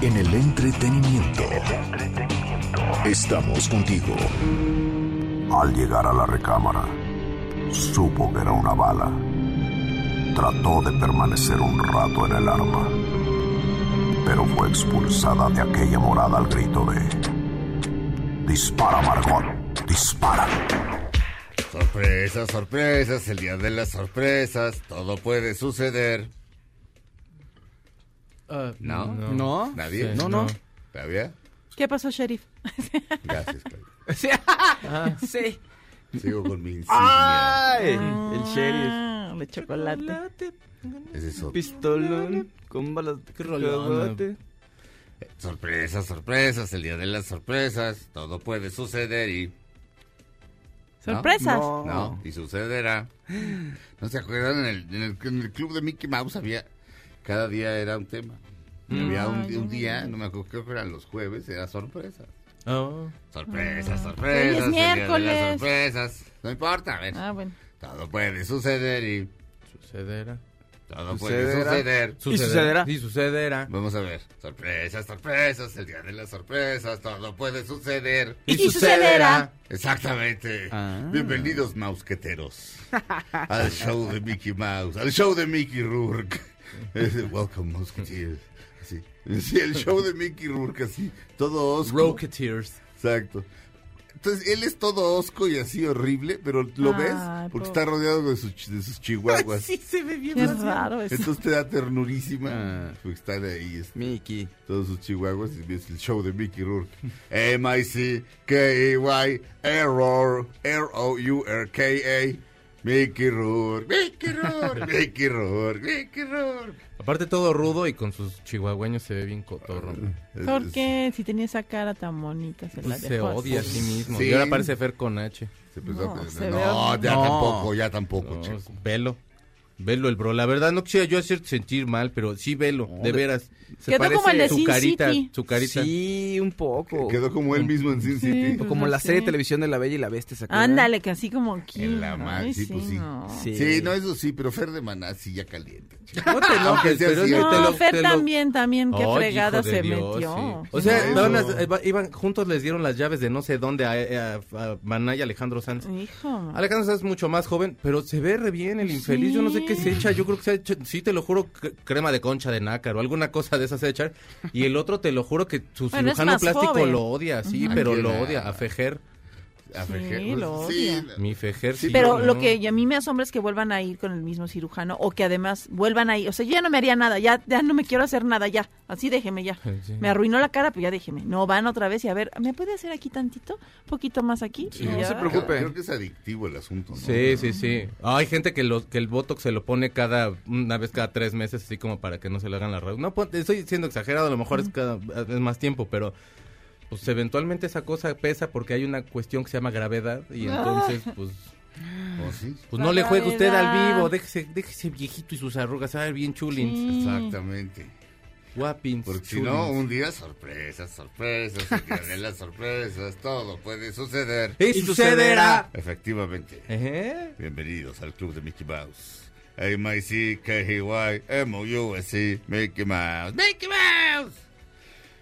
En el entretenimiento. Estamos contigo. Al llegar a la recámara, supo que era una bala. Trató de permanecer un rato en el arma, pero fue expulsada de aquella morada al grito de... Dispara, Margot, dispara. Sorpresas, sorpresas, el día de las sorpresas, todo puede suceder. Ah, ¿No? ¿No? ¿Nadie? Sí, No, no. ¿Todavía? ¿Qué pasó, sheriff? Gracias, Claudia. Sí. Ah, sí. Sigo con mi insignia. ¡Ay! El sheriff. Ah, de chocolate. Ese es otro. Pistolón con balas de rolón, cacahuate. Sorpresas, sorpresas, el día de las sorpresas, todo puede suceder y... Sorpresas. No. No, y sucederá. ¿No se acuerdan? En el, en el- en el club de Mickey Mouse había... Cada día era un tema. Y había un, un día, no me acuerdo, creo que eran los jueves, era sorpresa. oh. Sorpresas, Hoy sorpresas, es el día de miércoles. las sorpresas. No importa, a ver. Ah, bueno. Todo puede suceder y... Sucederá. Todo puede Sucederá. suceder. ¿Y sucederá? Sí, sucederá. Vamos a ver. Sorpresas, sorpresas, el día de las sorpresas, todo puede suceder. Y si sucederá. Exactamente. Ah. Bienvenidos, mausqueteros, al show de Mickey Mouse, al show de Mickey Rourke. Welcome, Musketeers. Sí. Sí, el show de Mickey Rourke, así, todo osco. Rocketeers. Exacto. Entonces, él es todo osco y así horrible, pero lo Ay, ves porque está rodeado de sus, de sus chihuahuas. se ve bien. Qué raro eso. Entonces te da ternurísima. Ah. Porque están ahí este, Mickey. todos sus chihuahuas y ves el show de Mickey Rourke. M-I-C-K-E-Y Error R-O-U-R-K-A Mickey Rourke, Mickey Rourke, Mickey Rourke, Mickey Rourke. Aparte todo rudo y con sus chihuahueños se ve bien cotorro. ¿Por qué? Si tenía esa cara tan bonita, se la Pues se dejó odia a sí mismo. Sí. Y ahora parece Fer con H. Se empezó a No, pensar, se ve no, horrible. ya No. tampoco, ya tampoco, No, chico. velo. Velo el bro. La verdad no quisiera yo hacerte sentir mal, pero sí velo, de veras. Se Quedó como el de su Sin carita, City. su carita. Sí, un poco. Quedó como él mismo en Sin City. O como la Sí. serie de televisión de La Bella y la Bestia. Ándale, que así como aquí. En la Ay, mar- sí, pues sí. no. Sí. Sí, no, eso sí, pero Fer de Maná sí ya calienta. No te Aunque enojes, sea pero No, te lo- Fer te lo- también, también, qué Ay, fregada se Dios, metió. sí. O sea, iba- iban, juntos les dieron las llaves de no sé dónde a, a, a Maná y Alejandro Sanz. Hijo. Alejandro Sanz es mucho más joven, pero se ve re bien el infeliz. Yo no sé qué se echa. Yo creo que se ha hecho, sí te lo juro, cre- crema de concha de nácar o alguna cosa de esas se echar. Y el otro te lo juro que su Bueno, cirujano plástico joven. lo odia, sí, pero lo odia. A Fejer. A Sí, Fejer, lo sí, odia. Mi Fejer sí. Pero no. lo que a mí me asombra es que vuelvan a ir con el mismo cirujano o que además vuelvan a ir. O sea, yo ya no me haría nada, ya, ya no me quiero hacer nada, ya. Así déjeme ya. Sí. Me arruinó la cara, pues ya déjeme. No, van otra vez y a ver, ¿me puede hacer aquí tantito? ¿Un poquito más aquí? No ya. se preocupe. Creo, que es adictivo el asunto, ¿no? Sí, sí, sí. Hay gente que, lo, que el Botox se lo pone cada, una vez cada tres meses, así como para que no se le hagan las raíces. No, pon- estoy siendo exagerado, a lo mejor es, cada, es más tiempo, pero pues eventualmente esa cosa pesa porque hay una cuestión que se llama gravedad y entonces, pues, ¿Oh, sí? pues no le juegue usted al vivo, déjese, déjese viejito y sus arrugas, a ver, bien chulins, Sí. Exactamente. guapins, Porque si no, un día sorpresas, sorpresas, el día de las sorpresas, todo puede suceder. ¡Y sucederá! Efectivamente. Bienvenidos al club de Mickey Mouse. M-I-C-K-Y, M-O-U-S-E, Mickey Mouse, Mickey Mouse.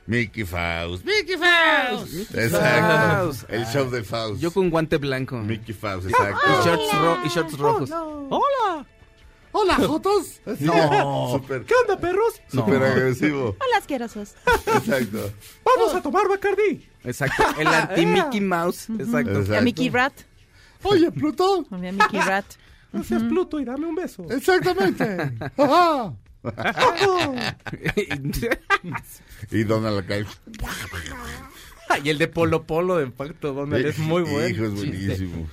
Mickey Faust, Mickey Faust. Exacto. El show de Faust. Yo con guante blanco. Mickey Faust, Y exacto. shorts, ro- y shorts rojos. ¡Hola! Hola, Jotos. No. Super, ¿Qué onda, perros? super agresivo. Hola, asquerosos. Exacto. Vamos a tomar Bacardí. Exacto. El anti-Mickey Mouse. Exacto. Y a Exacto. Mickey Rat. Oye, Plutón. A Mickey Rat. No seas Pluto y dame un beso. Exactamente. Ajá. Y Donald acá. y el de Polo Polo de Pacto Donald es muy bueno. Hijo, es buenísimo.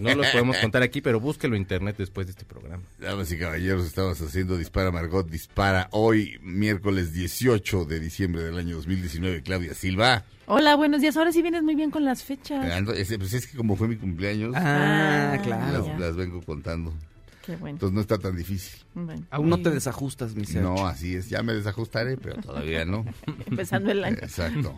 No lo podemos contar aquí, pero búsquelo en internet después de este programa. Damas y caballeros, estamos haciendo Dispara Margot Dispara hoy, miércoles 18 de diciembre del año 2019. Claudia Silva. Hola, buenos días. Ahora sí vienes muy bien con las fechas. Ando- es, pues es que como fue mi cumpleaños, Ah, claro. las, las vengo contando. Qué bueno. Entonces no está tan difícil. Bueno, Aún no te y desajustas, mi ser. No, así es. Ya me desajustaré, pero todavía no. Empezando el año. Exacto.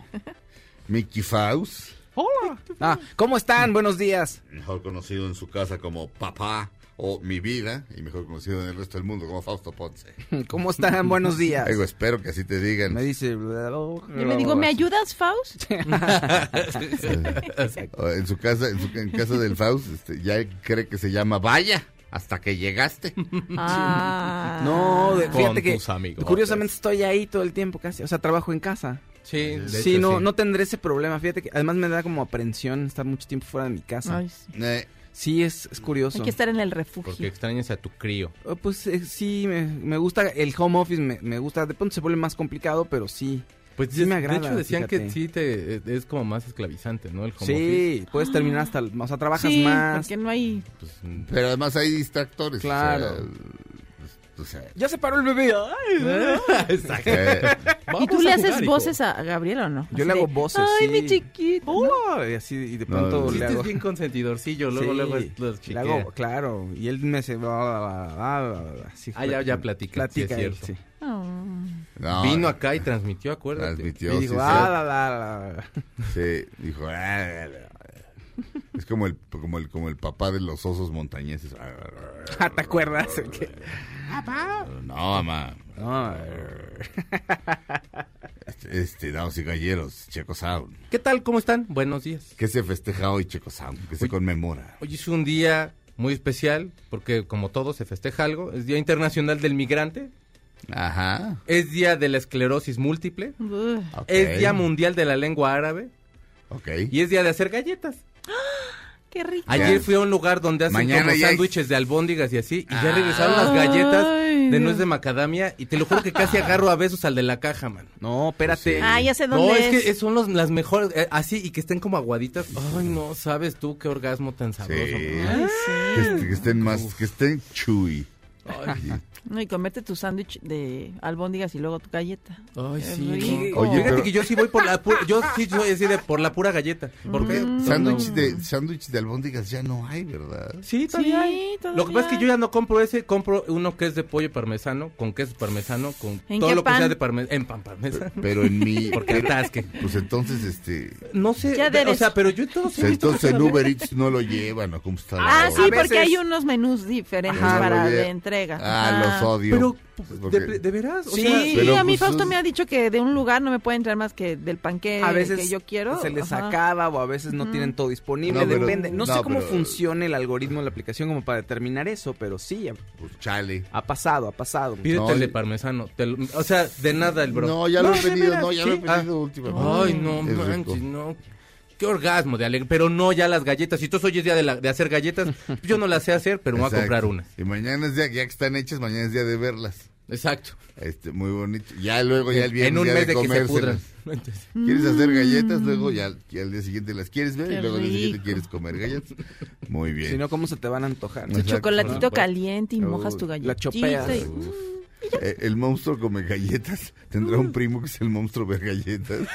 Mickey Faust, Hola. Ah, ¿cómo están? Buenos días. mejor conocido en su casa como Papá o Mi Vida, y mejor conocido en el resto del mundo como Fausto Ponce. ¿Cómo están? Buenos días. Digo, espero que así te digan. Me dice... Yo le digo, ¿me ayudas, Faust? En su casa, en, su, en casa del Faust, este, ya cree que se llama Vaya hasta que llegaste. Ah. No, de- Con fíjate que tus amigos. curiosamente estoy ahí todo el tiempo casi, o sea, trabajo en casa. Sí, de sí, hecho, no, sí. no tendré ese problema. Fíjate que además me da como aprensión estar mucho tiempo fuera de mi casa. Ay, sí. Eh, Sí, es, es curioso. Hay que estar en el refugio. Porque extrañas a tu crío. Oh, Pues eh, sí, me, me gusta el home office, me, me gusta. De pronto se vuelve más complicado, pero sí. Pues Sí me agrada, De hecho, decían fíjate. que sí te, es como más esclavizante, ¿no? El home office. sí, puedes terminar hasta, el- o sea, trabajas sí, más. porque no hay... Pues, pero además hay distractores. o sea, Claro. O sea, Ya se paró el bebé. Ay, Exacto. eh, ¿Y tú le haces jugar, hijo. voces a Gabriel o no? Yo Así le hago voces, Ay, sí. mi chiquito. Hola, y así, y de No, pronto sí, le hago. es bien consentidorcillo, luego, Sí, luego los le chiquea. hago, claro, y él me se va así Ah, ya- ya platica, platica sí es él, cierto. sí. Oh. no, Vino acá y transmitió, acuérdate. Transmitió, Y sí, dijo, sí. ah, la, la, la". Sí, dijo. "Ah, Es como el, como el, como el papá de los osos montañeses. Ah, ¿te acuerdas? No, mamá. No, Este, este, damas y caballeros, Checo Sound. ¿Qué tal? ¿Cómo están? Buenos días. ¿Qué se festeja hoy, Checo Sound? ¿Qué se conmemora? Hoy es un día muy especial porque como todo se festeja algo. Es Día Internacional del Migrante, Ajá. es Día de la Esclerosis Múltiple, es Día Mundial de la Lengua Árabe Ok. y es Día de hacer galletas. Qué rico. Ayer fui a un lugar donde hacen Mañana como ya hay- sándwiches de albóndigas y así, y ya Ah. regresaron las galletas Ay, de nuez de macadamia, y te lo juro que casi agarro a besos al de la caja, man. no, espérate. Sí. Ah, ya sé dónde No, es. es que son los- las mejores, eh, así, y que estén como aguaditas. Ay, no, sabes tú qué orgasmo tan sabroso. Sí. man. Ay, Que, sí. est- que estén más, que estén chewy. Ay, No, y comerte tu sándwich de albóndigas y luego tu galleta. Ay, Es sí. Oye, Fíjate pero- que yo sí voy por la pura, yo sí soy así de por la pura galleta. ¿Por qué? Mm. Sándwich No. de, sándwich de albóndigas ya no hay, ¿verdad? Sí, todavía Sí, hay. todavía Lo que pasa es que yo ya no compro ese, compro uno que es de pollo parmesano, con queso parmesano, con ¿En todo lo que sea de parmesano, en pan parmesano. Pero en mi... Porque atasque. Pues entonces, este... No sé, Ya de- o sea, pero yo he pues entonces en Uber Eats no lo llevan, ¿o cómo está la Ah, sí, porque hay unos menús diferentes Ajá, para de entrega. Ah, los odio. Pero, Porque- de, de veras, o Sí, sea, Sí, Pero, a mí pues, Fausto me ha dicho que de un lugar no me puede entrar más que del panque a veces que yo quiero. se les Ajá. acaba o a veces no tienen todo disponible, No, pero- depende. No, sé cómo pero- funciona el algoritmo de la aplicación como para determinar eso, pero sí, ha, Pues chale. ha pasado, ha pasado. pídete No, parmesano. te lo- o sea, de nada el bro. No, ya lo he pedido, no, ya sí. lo he pedido Ah. últimamente. Ay, no manches, no. Qué orgasmo de alegría. Pero no ya las galletas. Si tú hoy es día de, la- de hacer galletas, yo no las sé hacer, pero me voy a comprar unas. Y mañana es día, ya que están hechas, mañana es día de verlas. Exacto. Este, muy bonito. Ya luego, ya el viernes en un día mes de de que se pudran. ¿Quieres hacer galletas? Luego ya, ya al día siguiente las quieres ver Qué y luego al día siguiente quieres comer galletas. Muy bien. Si no, ¿cómo se te van a antojar? Tu chocolatito caliente y mojas tu la galletita. chopeas. y-. Eh, el monstruo come galletas. Tendrá un primo que es el monstruo ver galletas.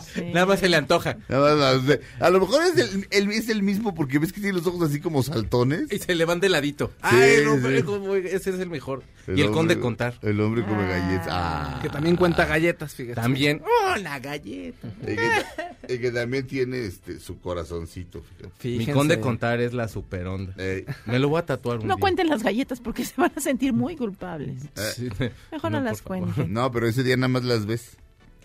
sí. Nada más se le antoja. Nada más, a lo mejor es el, el- es el mismo porque ves que tiene los ojos así como saltones. Y se le van de ladito. Sí, Ay, no, sí. como- ese es el mejor. y el hombre- conde contar. El hombre come Ah. galletas. Ah. Que también cuenta galletas, fíjate. También. ¡Oh, la galleta! Y que, y que también tiene este su corazoncito, fíjate. Mi conde contar es la super onda. Eh, Me lo voy a tatuar un No día. cuenten las galletas porque se van a sentir muy culpables. Sí. Mejor no, por las cuenten. no, pero ese día nada más las ves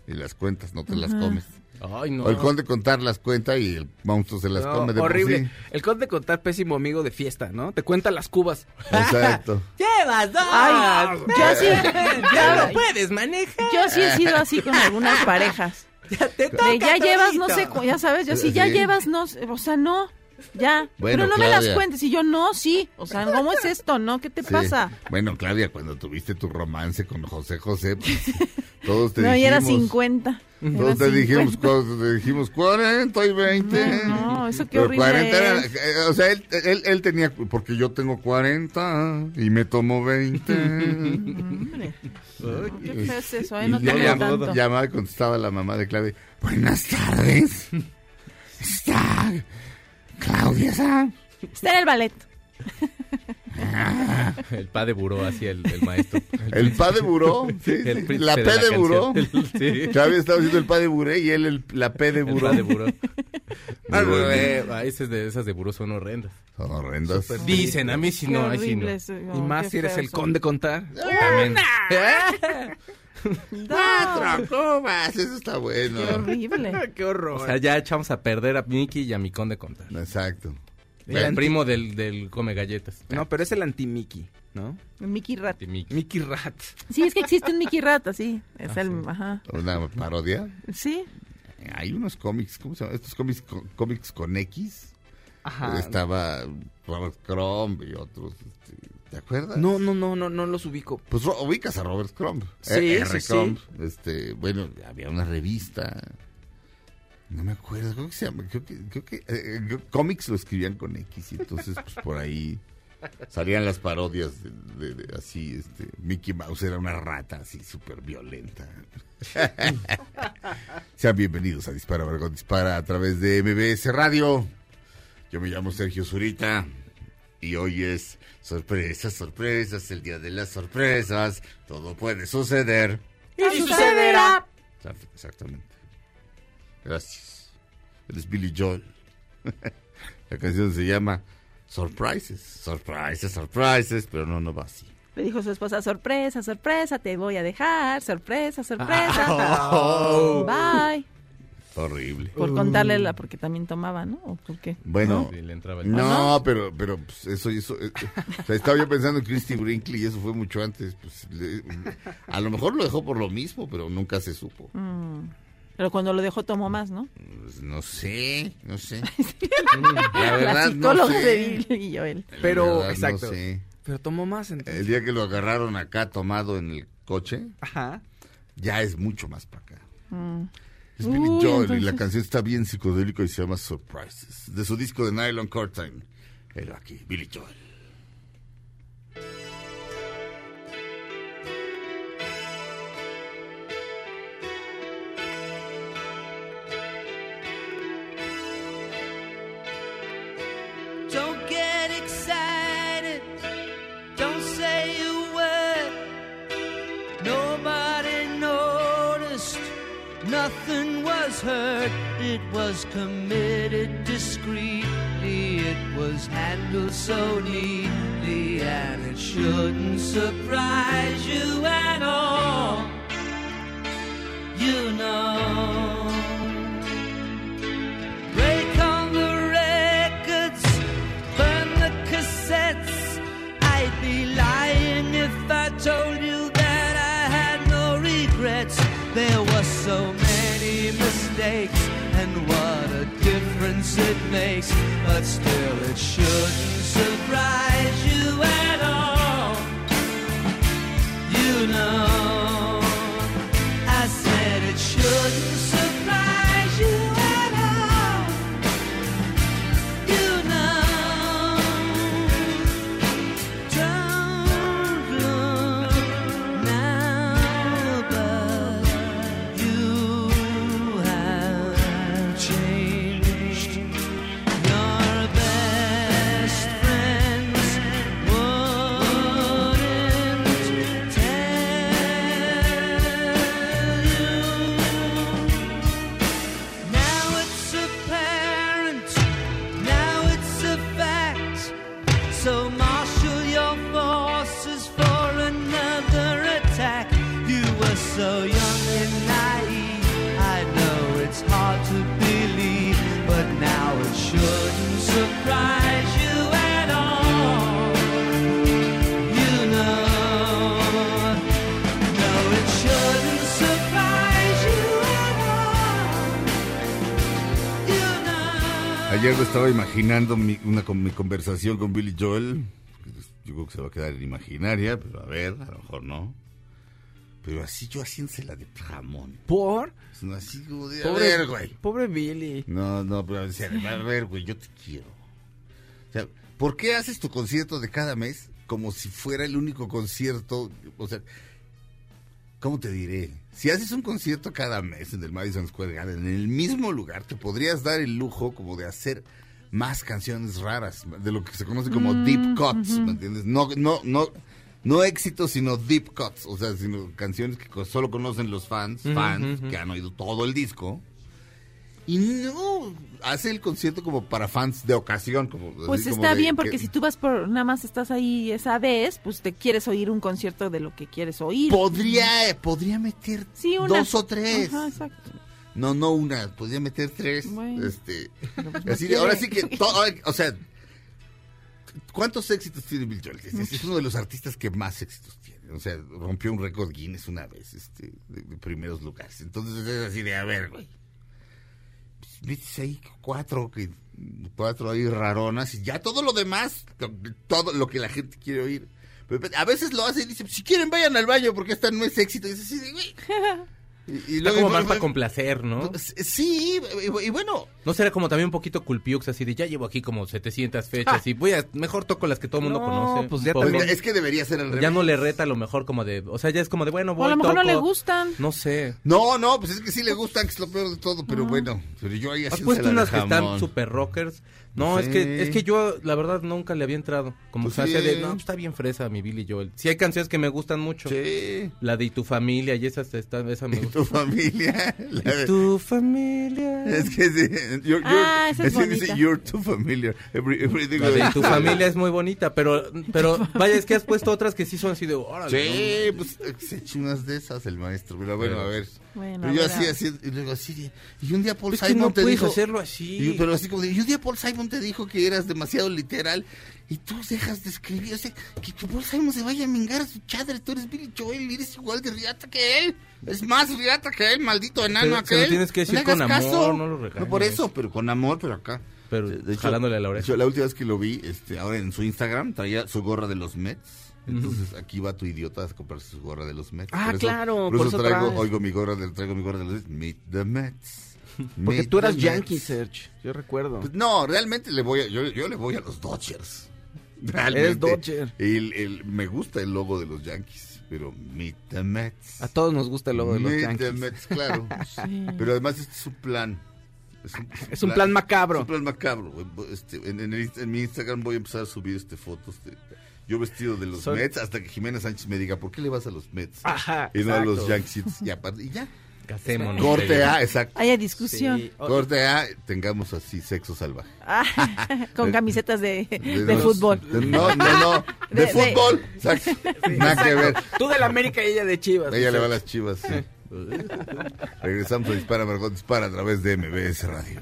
y las cuentas, no te las comes. Ay, no. O el conde contar las cuenta y el monstruo se las No, come de por horrible. sí. El conde contar pésimo amigo de fiesta, ¿no? Te cuenta las cubas. Exacto. ¡Llevas dos! Ay, yo sí, ¡Ya no puedes manejar! yo sí he sido así con algunas parejas. ¡Ya te De ya llevas, no sé, ya sabes, yo sí, ya llevas, no sé, o sea, no. Ya. Bueno, Pero no me las Claudia. cuentes. Y yo, no, sí. O sea, ¿cómo es esto? ¿No? ¿Qué te Sí. pasa? Bueno, Claudia, cuando tuviste tu romance con José José, pues, todos te no, y dijimos... era 50. Era Todos te dijimos, 50. cosas, te dijimos 40 y 20. No, no, eso qué Pero horrible 40 era- eh, o sea, él, él, él tenía, porque yo tengo 40 y me tomo 20. Hombre, ¿Qué es eso? eh? No y te llamaba, llamaba y contestaba la mamá de Claudia. Buenas tardes. Está Claudia San. Está en el ballet. El pa de buró hacia el, el maestro. El pa de buró. Sí, El La de P la de buró. Sí. Estaba haciendo el pa de buré y él el, la P de El buró. pa de buró. Ah, eh, ah, esas de, esas de buró son horrendas. Son horrendas. Dicen, a mí sí Qué no, no. Y más si eres el conde contar. También. Cuatro cubas, eso está bueno. Qué horrible. Qué horror. O sea, ya echamos a perder a Mickey y a mi conde contar. Exacto. El primo del, del come galletas. no, pero es el anti-Mickey, ¿no? El Mickey Rat. Mickey. Mickey Rat. Sí, es que existe un Mickey Rat, así. Es Ah, el, sí. ajá. Una parodia. Sí. Hay unos cómics, ¿cómo se llama? Estos cómics, cómics con X. Ajá. Estaba Robert Crumb y otros. este, ¿Te acuerdas? No, no, no, no, no los ubico. Pues ubicas a Robert Crumb. Sí, Eh, sí, R. sí. Crumb. Este, bueno, había una revista. No me acuerdo, creo que se llama, creo que, creo que eh, eh, cómics lo escribían con X y entonces pues por ahí salían las parodias de, de- de- así, este, Mickey Mouse era una rata así súper violenta. Sean bienvenidos a Dispara Margot Dispara a través de MBS Radio. Yo me llamo Sergio Zurita y hoy es sorpresas, sorpresas, el día de las sorpresas. Todo puede suceder. Y sucederá. Exact- Exactamente. Gracias. Eres Billy Joel. La canción se llama Surprises. Surprises, surprises, pero no, no va así. Le dijo su esposa, sorpresa, sorpresa, te voy a dejar, sorpresa, sorpresa. Oh. Bye. Horrible. Por contarle la, porque también tomaba, ¿no? ¿O por qué? Bueno, Sí, le entraba el- no, pero, pero pues, eso, eso, eh, o sea, estaba yo pensando en Christy Brinkley y eso fue mucho antes. Pues, le- a lo mejor lo dejó por lo mismo, pero nunca se supo. Mm. Pero cuando lo dejó tomó más, ¿no? Pues, no sé, no sé. La, verdad, no psicóloga sé. de Billy Joel. La Pero, verdad, no exacto. sé. Pero tomó más entonces. El día que lo agarraron acá tomado en el coche, Ajá. ya es mucho más para acá. Mm. Es Billy Joel y la canción está bien psicodélica y se llama Surprises. De su disco de Nylon Curtain. Pero aquí, Billy Joel. Nothing was heard. It was committed discreetly. It was handled so neatly. And it shouldn't surprise you at all. You know. It makes. But still, it shouldn't surprise estaba imaginando mi, una mi conversación con Billy Joel. Yo creo que se va a quedar en imaginaria, pero a ver, a lo mejor no. Pero así yo haciéndosela de jamón. ¿Por? Es una Así como de, a Pobre, ver, güey. pobre Billy. No, no, pero o sea, a ver, güey, yo te quiero. O sea, ¿por qué haces tu concierto de cada mes como si fuera el único concierto? O sea, ¿cómo te diré? Si haces un concierto cada mes en el Madison Square Garden, en el mismo lugar, te podrías dar el lujo como de hacer más canciones raras, de lo que se conoce como deep cuts, ¿me entiendes? No, no, no, no éxitos, sino deep cuts, o sea, sino canciones que solo conocen los fans, fans que han oído todo el disco. Y no, hace el concierto como para fans de ocasión. Como, Pues así como está de bien, porque que- si tú vas por, nada más estás ahí esa vez, pues te quieres oír un concierto de lo que quieres oír. Podría, podría meter Sí, una. dos o tres. Ajá, exacto. No, no una, podría meter tres. Bueno. Este, pues así ahora sí que, to- o sea, ¿cuántos éxitos tiene Bill Joel? Es, es uno de los artistas que más éxitos tiene. O sea, rompió un récord Guinness una vez, este, de, de primeros lugares. Entonces es así de, a ver, güey. Pues, metes ahí cuatro, que, cuatro ahí raronas y ya todo lo demás, to- todo lo que la gente quiere oír. Pero a veces lo hace y dice, si quieren vayan al baño porque esta no es éxito. Y así de, güey. Y, y Está como más para complacer, ¿no? Sí, y, y bueno, ¿No será como también un poquito culpiux así de ya llevo aquí como 700 fechas y voy a mejor toco las que todo el mundo No, conoce? pues ya también- es que debería ser el ya revés. no le reta a lo mejor como de, o sea, ya es como de bueno, O voy a lo mejor no le gustan. No sé. No, no, pues es que sí le gustan, que es lo peor de todo, pero bueno, pero yo ahí ¿Has puesto unas que están super rockers? No, Sí. es que es que yo la verdad nunca le había entrado. Como Pues se hace sí. de, no, pues está bien fresa mi Billy Joel. Sí hay canciones que me gustan mucho. Sí. La de Y tu familia y esa, esta, esa me Y gusta. tu familia. la de- Y tu familia. Es que sí, you're, Ah, esa es dice, bonita. you're too familiar. Every- everything La de Y tu familia es muy bonita, pero pero vaya, es que has puesto otras que sí son así de, órale. Sí, ¿no? pues eh, se echó unas de esas el maestro. Pero bueno, Pero- a ver. Bueno, pero yo así, así, y luego así de- Y un día Paul Es Simon no te dijo. hacerlo así. y- pero así como de, y un día Paul Simon te dijo que eras demasiado literal. Y tú dejas de escribir. O sea, que, que Paul Simon se vaya a mingar a su chadre. Tú eres Billy Joel y eres igual de riata que él. Es más riata que él, maldito enano Pero se aquel. lo tienes que decir hagas con amor, caso. no lo regañes. por eso, pero con amor, pero acá. Pero De hecho, jalándole a la oreja. de hecho, la última vez que lo vi, este, ahora en su Instagram, traía su gorra de los Mets. Entonces aquí va tu idiota a comprarse su gorra de los Mets. Ah, Por eso- claro, Por, por eso eso traigo, traes. oigo mi gorra de, traigo mi gorra de los Mets. Meet the Mets. Porque Meet tú eras the Yankee, Mets. Serge. Yo recuerdo. Pues no, realmente le voy a, yo, yo le voy a los Dodgers. Realmente. Eres Dodger. El, el- me gusta el logo de los Yankees, pero Meet the Mets. A todos nos gusta el logo de los Meet the Yankees. Mets, claro. Pero además este es un plan. Es un, Es un plan macabro. Es un plan macabro. Este, en, en el- en mi Instagram voy a empezar a subir este fotos de yo vestido de los Soy- Mets hasta que Jimena Sánchez me diga, ¿por qué le vas a los Mets? Ajá, y no a los. Yankees. Y, aparte, y ya. Casémonos. Corte. A, exacto. Haya discusión. Sí. Corte A, tengamos así sexo salvaje. Ah, con camisetas de, De fútbol. de- no, no, no. De, De- de- fútbol. Exacto. Nada que ver. Tú de la América y ella de Chivas. Ella le va a las chivas. sí. Regresamos a Dispara Margot Dispara a través de MBS Radio.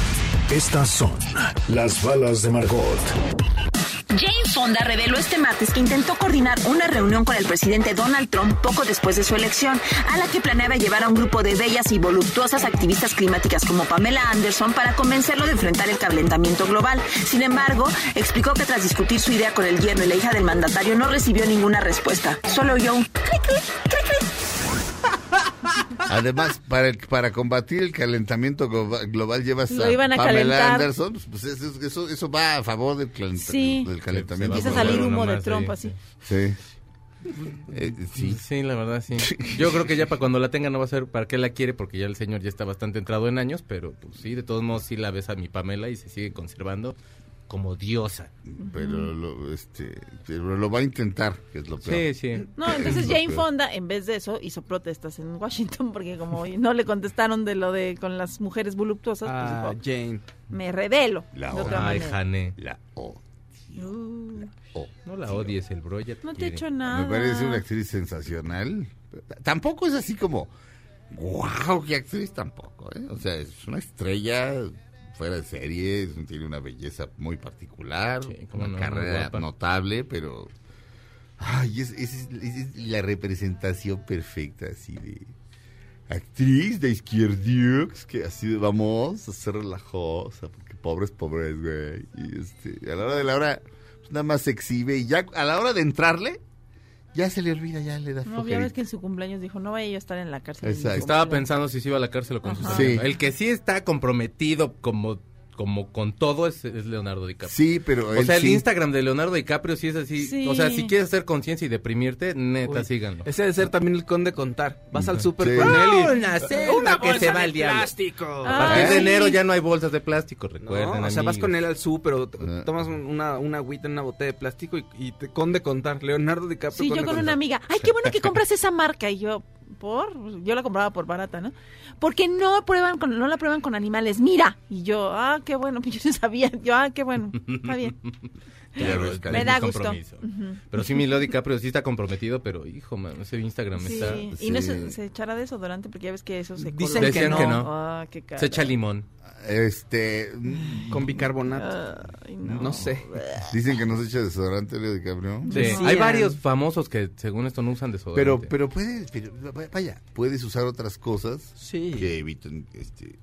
Estas son las balas de Margot. Jane Fonda reveló este martes que intentó coordinar una reunión con el presidente Donald Trump poco después de su elección, a la que planeaba llevar a un grupo de bellas y voluptuosas activistas climáticas como Pamela Anderson para convencerlo de enfrentar el calentamiento global. Sin embargo, explicó que tras discutir su idea con el yerno y la hija del mandatario no recibió ninguna respuesta. Solo cri, cri, cri, cri. Además, para, el- para combatir el calentamiento globa- global llevas Lo a iban a Pamela calentar. Anderson, pues eso, eso, eso va a favor del, calent- Sí. del calentamiento Empieza a salir humo de Trump así. Sí. Eh, sí. Sí, la verdad, sí. Yo creo que ya para cuando la tenga no va a ser para qué la quiere, porque ya el señor ya está bastante entrado en años, pero pues sí, de todos modos sí la ves a mi Pamela y se sigue conservando como diosa. Pero lo, este, pero lo va a intentar, que es lo peor. Sí, sí. No, entonces Jane. Fonda, en vez de eso, hizo protestas en Washington porque como no le contestaron de lo de con las mujeres voluptuosas, pues Ah, dijo, Jane. me revelo La de otra Ay. Jane. La O. Uh, O. No la odies, el bro ya te no te he hecho nada. Me parece una actriz sensacional. Tampoco es así como, wow, qué actriz tampoco. ¿eh? O sea, es una estrella fuera de serie, tiene una belleza muy particular, Sí, una no, carrera notable, pero... Ay, es, es- es- es la representación perfecta así de actriz de izquierdux que así de vamos a ser relajosa porque pobres pobres güey y este a la hora de la hora pues, nada más se exhibe y ya a la hora de entrarle ya se le olvida ya le da No, ya ves que en su cumpleaños dijo, no vaya yo a estar en la cárcel. Exacto. Estaba cumpleaños". pensando si se iba a la cárcel o con sus Ajá. amigos. Sí. El que sí está comprometido como, como con todo es, es Leonardo DiCaprio. sí pero O sea, el sí. Instagram de Leonardo DiCaprio sí es así. Sí. O sea, si quieres hacer conciencia y deprimirte, neta, Uy, síganlo. Ese debe ser también el conde contar. Vas al súper Sí. con él y... Una selva que se va al diablo. plástico. A partir de enero ya no hay bolsas de plástico, No, recuerden. o sea, vas con él al súper o Ah. tomas un- una, una agüita en una botella de plástico y, y te conde contar. Leonardo DiCaprio Sí, yo con contar. una amiga, ay, qué bueno que compras esa marca. Y yo, ¿por? Yo la compraba por barata, ¿no? Porque no prueban con, no la prueban con animales, mira. Y yo, ah, qué bueno, yo no sabía. Yo, ah, qué bueno, está bien. Claro, es. Me da gusto. compromiso. Pero sí, mi Leo DiCaprio sí está comprometido, pero hijo, man, ese Instagram Sí, está... y no sí. se, se echará desodorante porque ya ves que eso se Dicen que Decían no. que no. Ah, qué cara. Se echa limón. este mm, Con bicarbonato. Ay, no. No sé. dicen que no se echa desodorante Leo DiCaprio Sí, Decían. hay varios famosos que según esto no usan desodorante. pero pero puedes pero, vaya puedes usar otras cosas Sí. que eviten este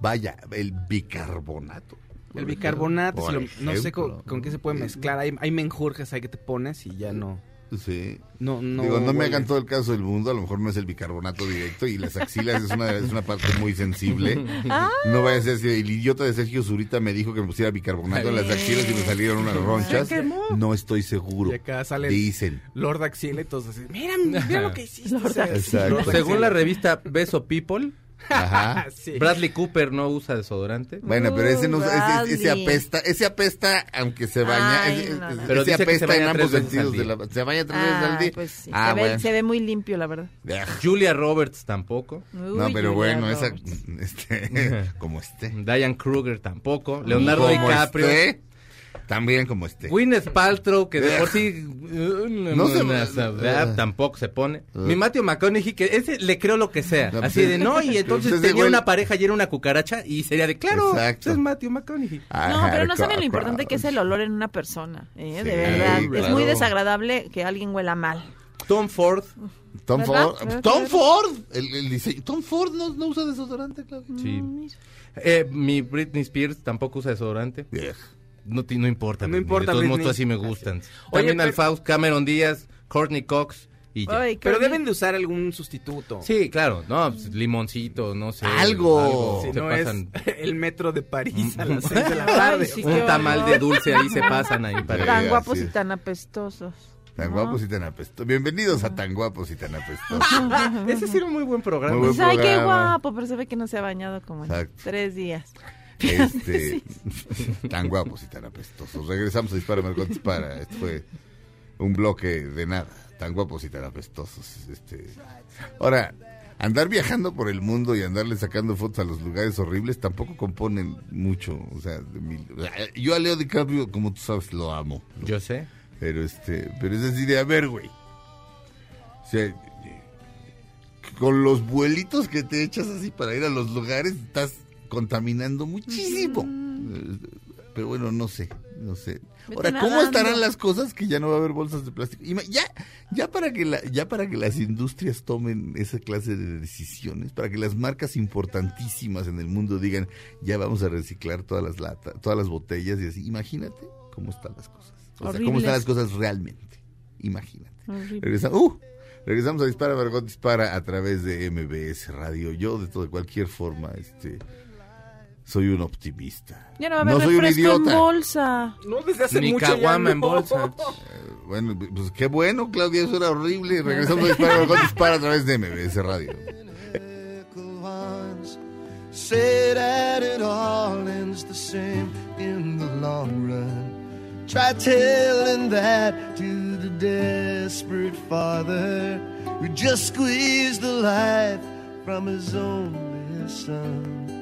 vaya el bicarbonato El bicarbonato, Por si lo- no sé con, con qué se puede mezclar. Hay, hay menjurjes ahí que te pones y ya no. sí No, no. Digo, no me huele. hagan todo el caso del mundo, a lo mejor no es el bicarbonato directo y las axilas es una, es una parte muy sensible. Ah. No vaya a ser si el idiota de Sergio Zurita me dijo que me pusiera bicarbonato en las axilas y me salieron unas ronchas. No estoy seguro. Y acá sale Dicen. Lord Axile y todos así. Mira, mira lo que hiciste. Lord Sergio". Exacto. Lord Según la revista Beso People, Ajá. Sí. Bradley Cooper no usa desodorante. Bueno, pero ese, no, Uh, ese, ese apesta, ese apesta aunque se baña, Ay, ese, no, no. ese Pero que apesta se baña en ambos sentidos de la, se baña tres veces al Ah, día. pues sí, ah, se, ve, bueno. se ve muy limpio, la verdad. Julia Roberts tampoco. No, pero Julia bueno, esa, este, como esté. Diane Kruger tampoco. Leonardo DiCaprio. esté, también como esté. Gwyneth Paltrow, que de por sí No se- sabrá, uh, tampoco se pone. Mi Matthew McConaughey, que ese le creo lo que sea. No, pues, Así de no, y entonces pues, ese tenía una pareja y era una cucaracha y sería de claro, Exacto. ese es Matthew McConaughey. No, pero no saben lo importante que es el olor en una persona, ¿eh? Sí, de verdad. Es muy desagradable que alguien huela mal. Tom Ford, Tom ¿Verdad? Ford. Tom Ford, el, el diseño- Tom Ford no, no usa desodorante, claro. sí. Mm. Eh, mi Britney Spears tampoco usa desodorante. Ugh. No, no importa. No importa, De todos modos, así me gustan. Oye, También al pero- Faust, Cameron Díaz, Courtney Cox y ya. Ay, Pero deben de usar algún sustituto. Sí, claro. No, pues, limoncito, no sé. Algo. Si Se no pasan es el metro de París a las 6 de la tarde. Ay, sí, un qué tamal de dulce ahí se pasan ahí para Tan guapos y tan apestosos. Tan ¿no? guapos y tan apestosos. Bienvenidos a Tan guapos y tan apestosos. Ese sí era un muy buen programa. Muy buen Pues, ay, qué programa. guapo, pero se ve que no se ha bañado como en tres días. Este, tan guapos y tan apestosos. Regresamos a Dispara Margot Dispara. Esto fue un bloque de nada. Tan guapos y tan apestosos. Este, ahora, andar viajando por el mundo y andarle sacando fotos a los lugares horribles tampoco componen mucho. O sea, de mi- yo a Leo DiCaprio, como tú sabes, lo amo. Yo sé. Pero este, pero es así de, a ver, güey. O sea, con los vuelitos que te echas así para ir a los lugares, estás contaminando muchísimo. Eh, Pero bueno, no sé, no sé. Ahora, ¿cómo nadando. estarán las cosas que ya no va a haber bolsas de plástico? Ya, ya para que la, ya para que las industrias tomen esa clase de decisiones, para que las marcas importantísimas en el mundo digan, ya vamos a reciclar todas las latas, todas las botellas y así. Imagínate cómo están las cosas. O sea, cómo están las cosas realmente. Imagínate. Regresamos, uh, regresamos a Dispara, Margot Dispara a través de MBS Radio. Yo, de, todo, de cualquier forma, este, soy un optimista. Ya no va a haber soy un refresco en idiota. bolsa. No, desde hace Ni mucho caguama en no. bolsa. Eh, Bueno, pues qué bueno, Claudia, eso era horrible. Regresamos a Dispara, Margot Dispara a través de MBS Radio. Say that it all ends the same in the long run. Try telling that to the desperate father who just squeezed the life from his only son.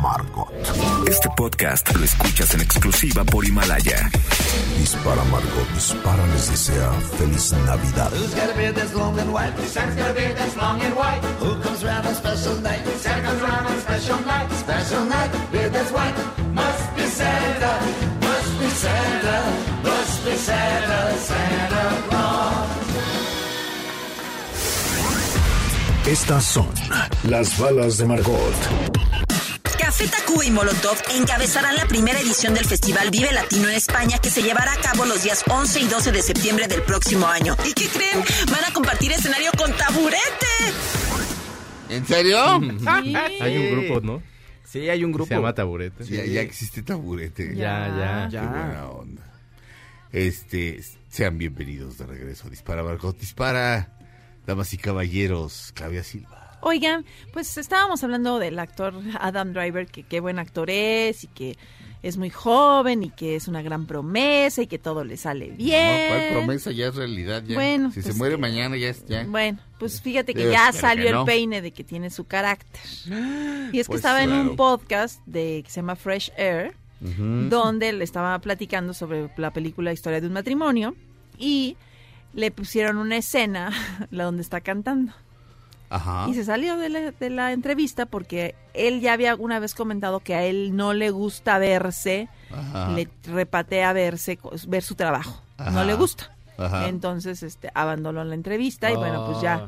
Margot. Este podcast lo escuchas en exclusiva por Himalaya. Dispara Margot, dispara les desea feliz Navidad. Who's got a beard that's long and white? Santa's got a beard that's long and white. Who comes round on special night? Santa comes round on special night. Special night, beard that's white. Must be Santa, must be Santa, must be Santa, Santa Claus. Estas son las balas de Margot. Café Tacuba y Molotov encabezarán la primera edición del Festival Vive Latino en España que se llevará a cabo los días 11 y 12 de septiembre del próximo año. ¿Y qué creen? Van a compartir escenario con Taburete. ¿En serio? Hay un grupo, ¿no? Sí, hay un grupo. Se llama Taburete. Ya, ya existe taburete. Ya, ya. Qué buena onda. Este, sean bienvenidos de regreso Dispara Margot Dispara. Damas y caballeros, Claudia Silva. Oigan, pues estábamos hablando del actor Adam Driver, que qué buen actor es y que es muy joven y que es una gran promesa y que todo le sale bien. No, ¿Cuál promesa? Ya es realidad. Ya. Bueno, si se pues muere que- mañana, ya es. Ya. Bueno, pues fíjate que Dios, ya salió que el peine de que tiene su carácter. Y es que Pues estaba en un podcast de que se llama Fresh Air, donde le estaba platicando sobre la película Historia de un matrimonio y le pusieron una escena la donde está cantando. Ajá. Y se salió de la, de la entrevista porque él ya había alguna vez comentado que a él no le gusta verse, Ajá. le repatea verse, ver su trabajo. Ajá. No le gusta. Entonces, este, abandonó la entrevista y bueno, pues ya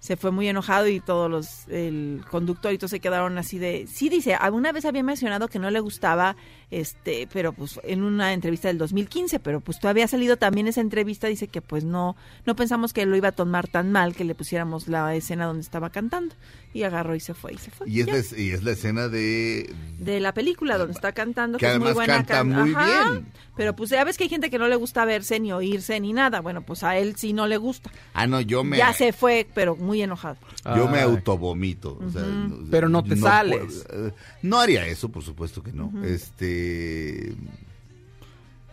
se fue muy enojado y todos los, el conductor y todos se quedaron así de, sí dice, alguna vez había mencionado que no le gustaba, este, pero pues en una entrevista del 2015, pero pues todavía ha salido también esa entrevista, dice que pues no, no pensamos que lo iba a tomar tan mal que le pusiéramos la escena donde estaba cantando y agarró y se fue y se fue. Y es, la, y es la escena de. de la película donde está cantando Que que, es muy además buena canta can- muy Ajá. bien. pero pues ya ves que hay gente que no le gusta verse ni oírse ni nada bueno pues a él sí no le gusta Ah, no, yo me. ya se fue pero muy enojado Yo me Ay. autovomito. o sea, Ujú. no- Pero no te sales. puedo- eh, no haría eso, por supuesto que no. Este.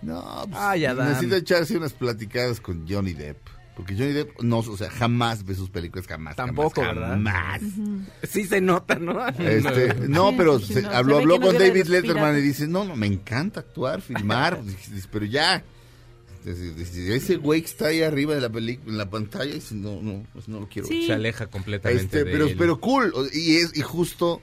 No, pues, Ay, Adán. necesito echarse unas platicadas con Johnny Depp. Porque Johnny Depp, no, o sea, jamás ve sus películas, jamás. Tampoco, jamás, ¿verdad? Jamás. Sí se nota, ¿no? Este, no, pero sí, se- no, se habló, habló con David Letterman y dice, no, no, me encanta actuar, filmar, dice, pero ya. Dice, Ese güey que está ahí arriba de la película, en la pantalla, dice, no, no, pues no lo quiero. ver". Sí. Se aleja completamente Este, de pero, él. pero cool. Y es, y justo,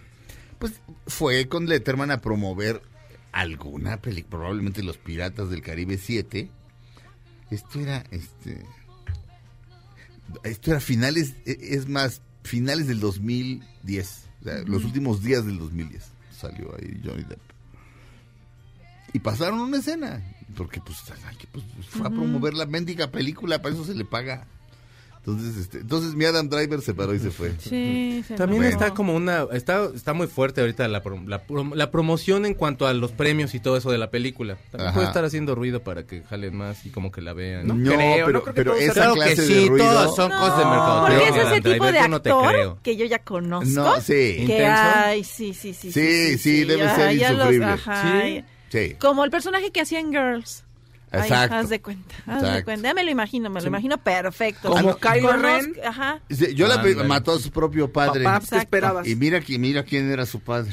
pues, fue con Letterman a promover alguna película, probablemente Los Piratas del Caribe 7. Esto era, este, esto era finales, e- es más, finales del 2010. O sea, los últimos días del 2010 salió ahí Johnny Depp. Y pasaron una escena, porque pues, pues, fue a promover la mendiga película, para eso se le paga. Entonces, este, entonces mi Adam Driver se paró y se fue. sí se También está como una está está muy fuerte ahorita la, la, la promoción en cuanto a los premios y todo eso de la película. También Ajá. puede estar haciendo ruido para que jalen más y como que la vean. No, ¿no? creo, pero, no creo que pero esa Claro clase que de sí, ruido. todas son cosas de mercadotecnia. porque es ese tipo Driver, de no actor creo. que yo ya conozco No, sí. que ¿Intenso? ay sí sí sí Sí, sí, debe ya- ser los- insufrible. ajá, Sí. Sí. como el personaje que hacía en Girls Ay, haz de cuenta, haz de cuenta. Ya me lo imagino, me lo imagino perfecto. Como Kylo Ren. Ajá. Sí, Yo la mató a su propio padre. Papá, ¿qué Exacto. esperabas? Y mira, mira quién era su padre.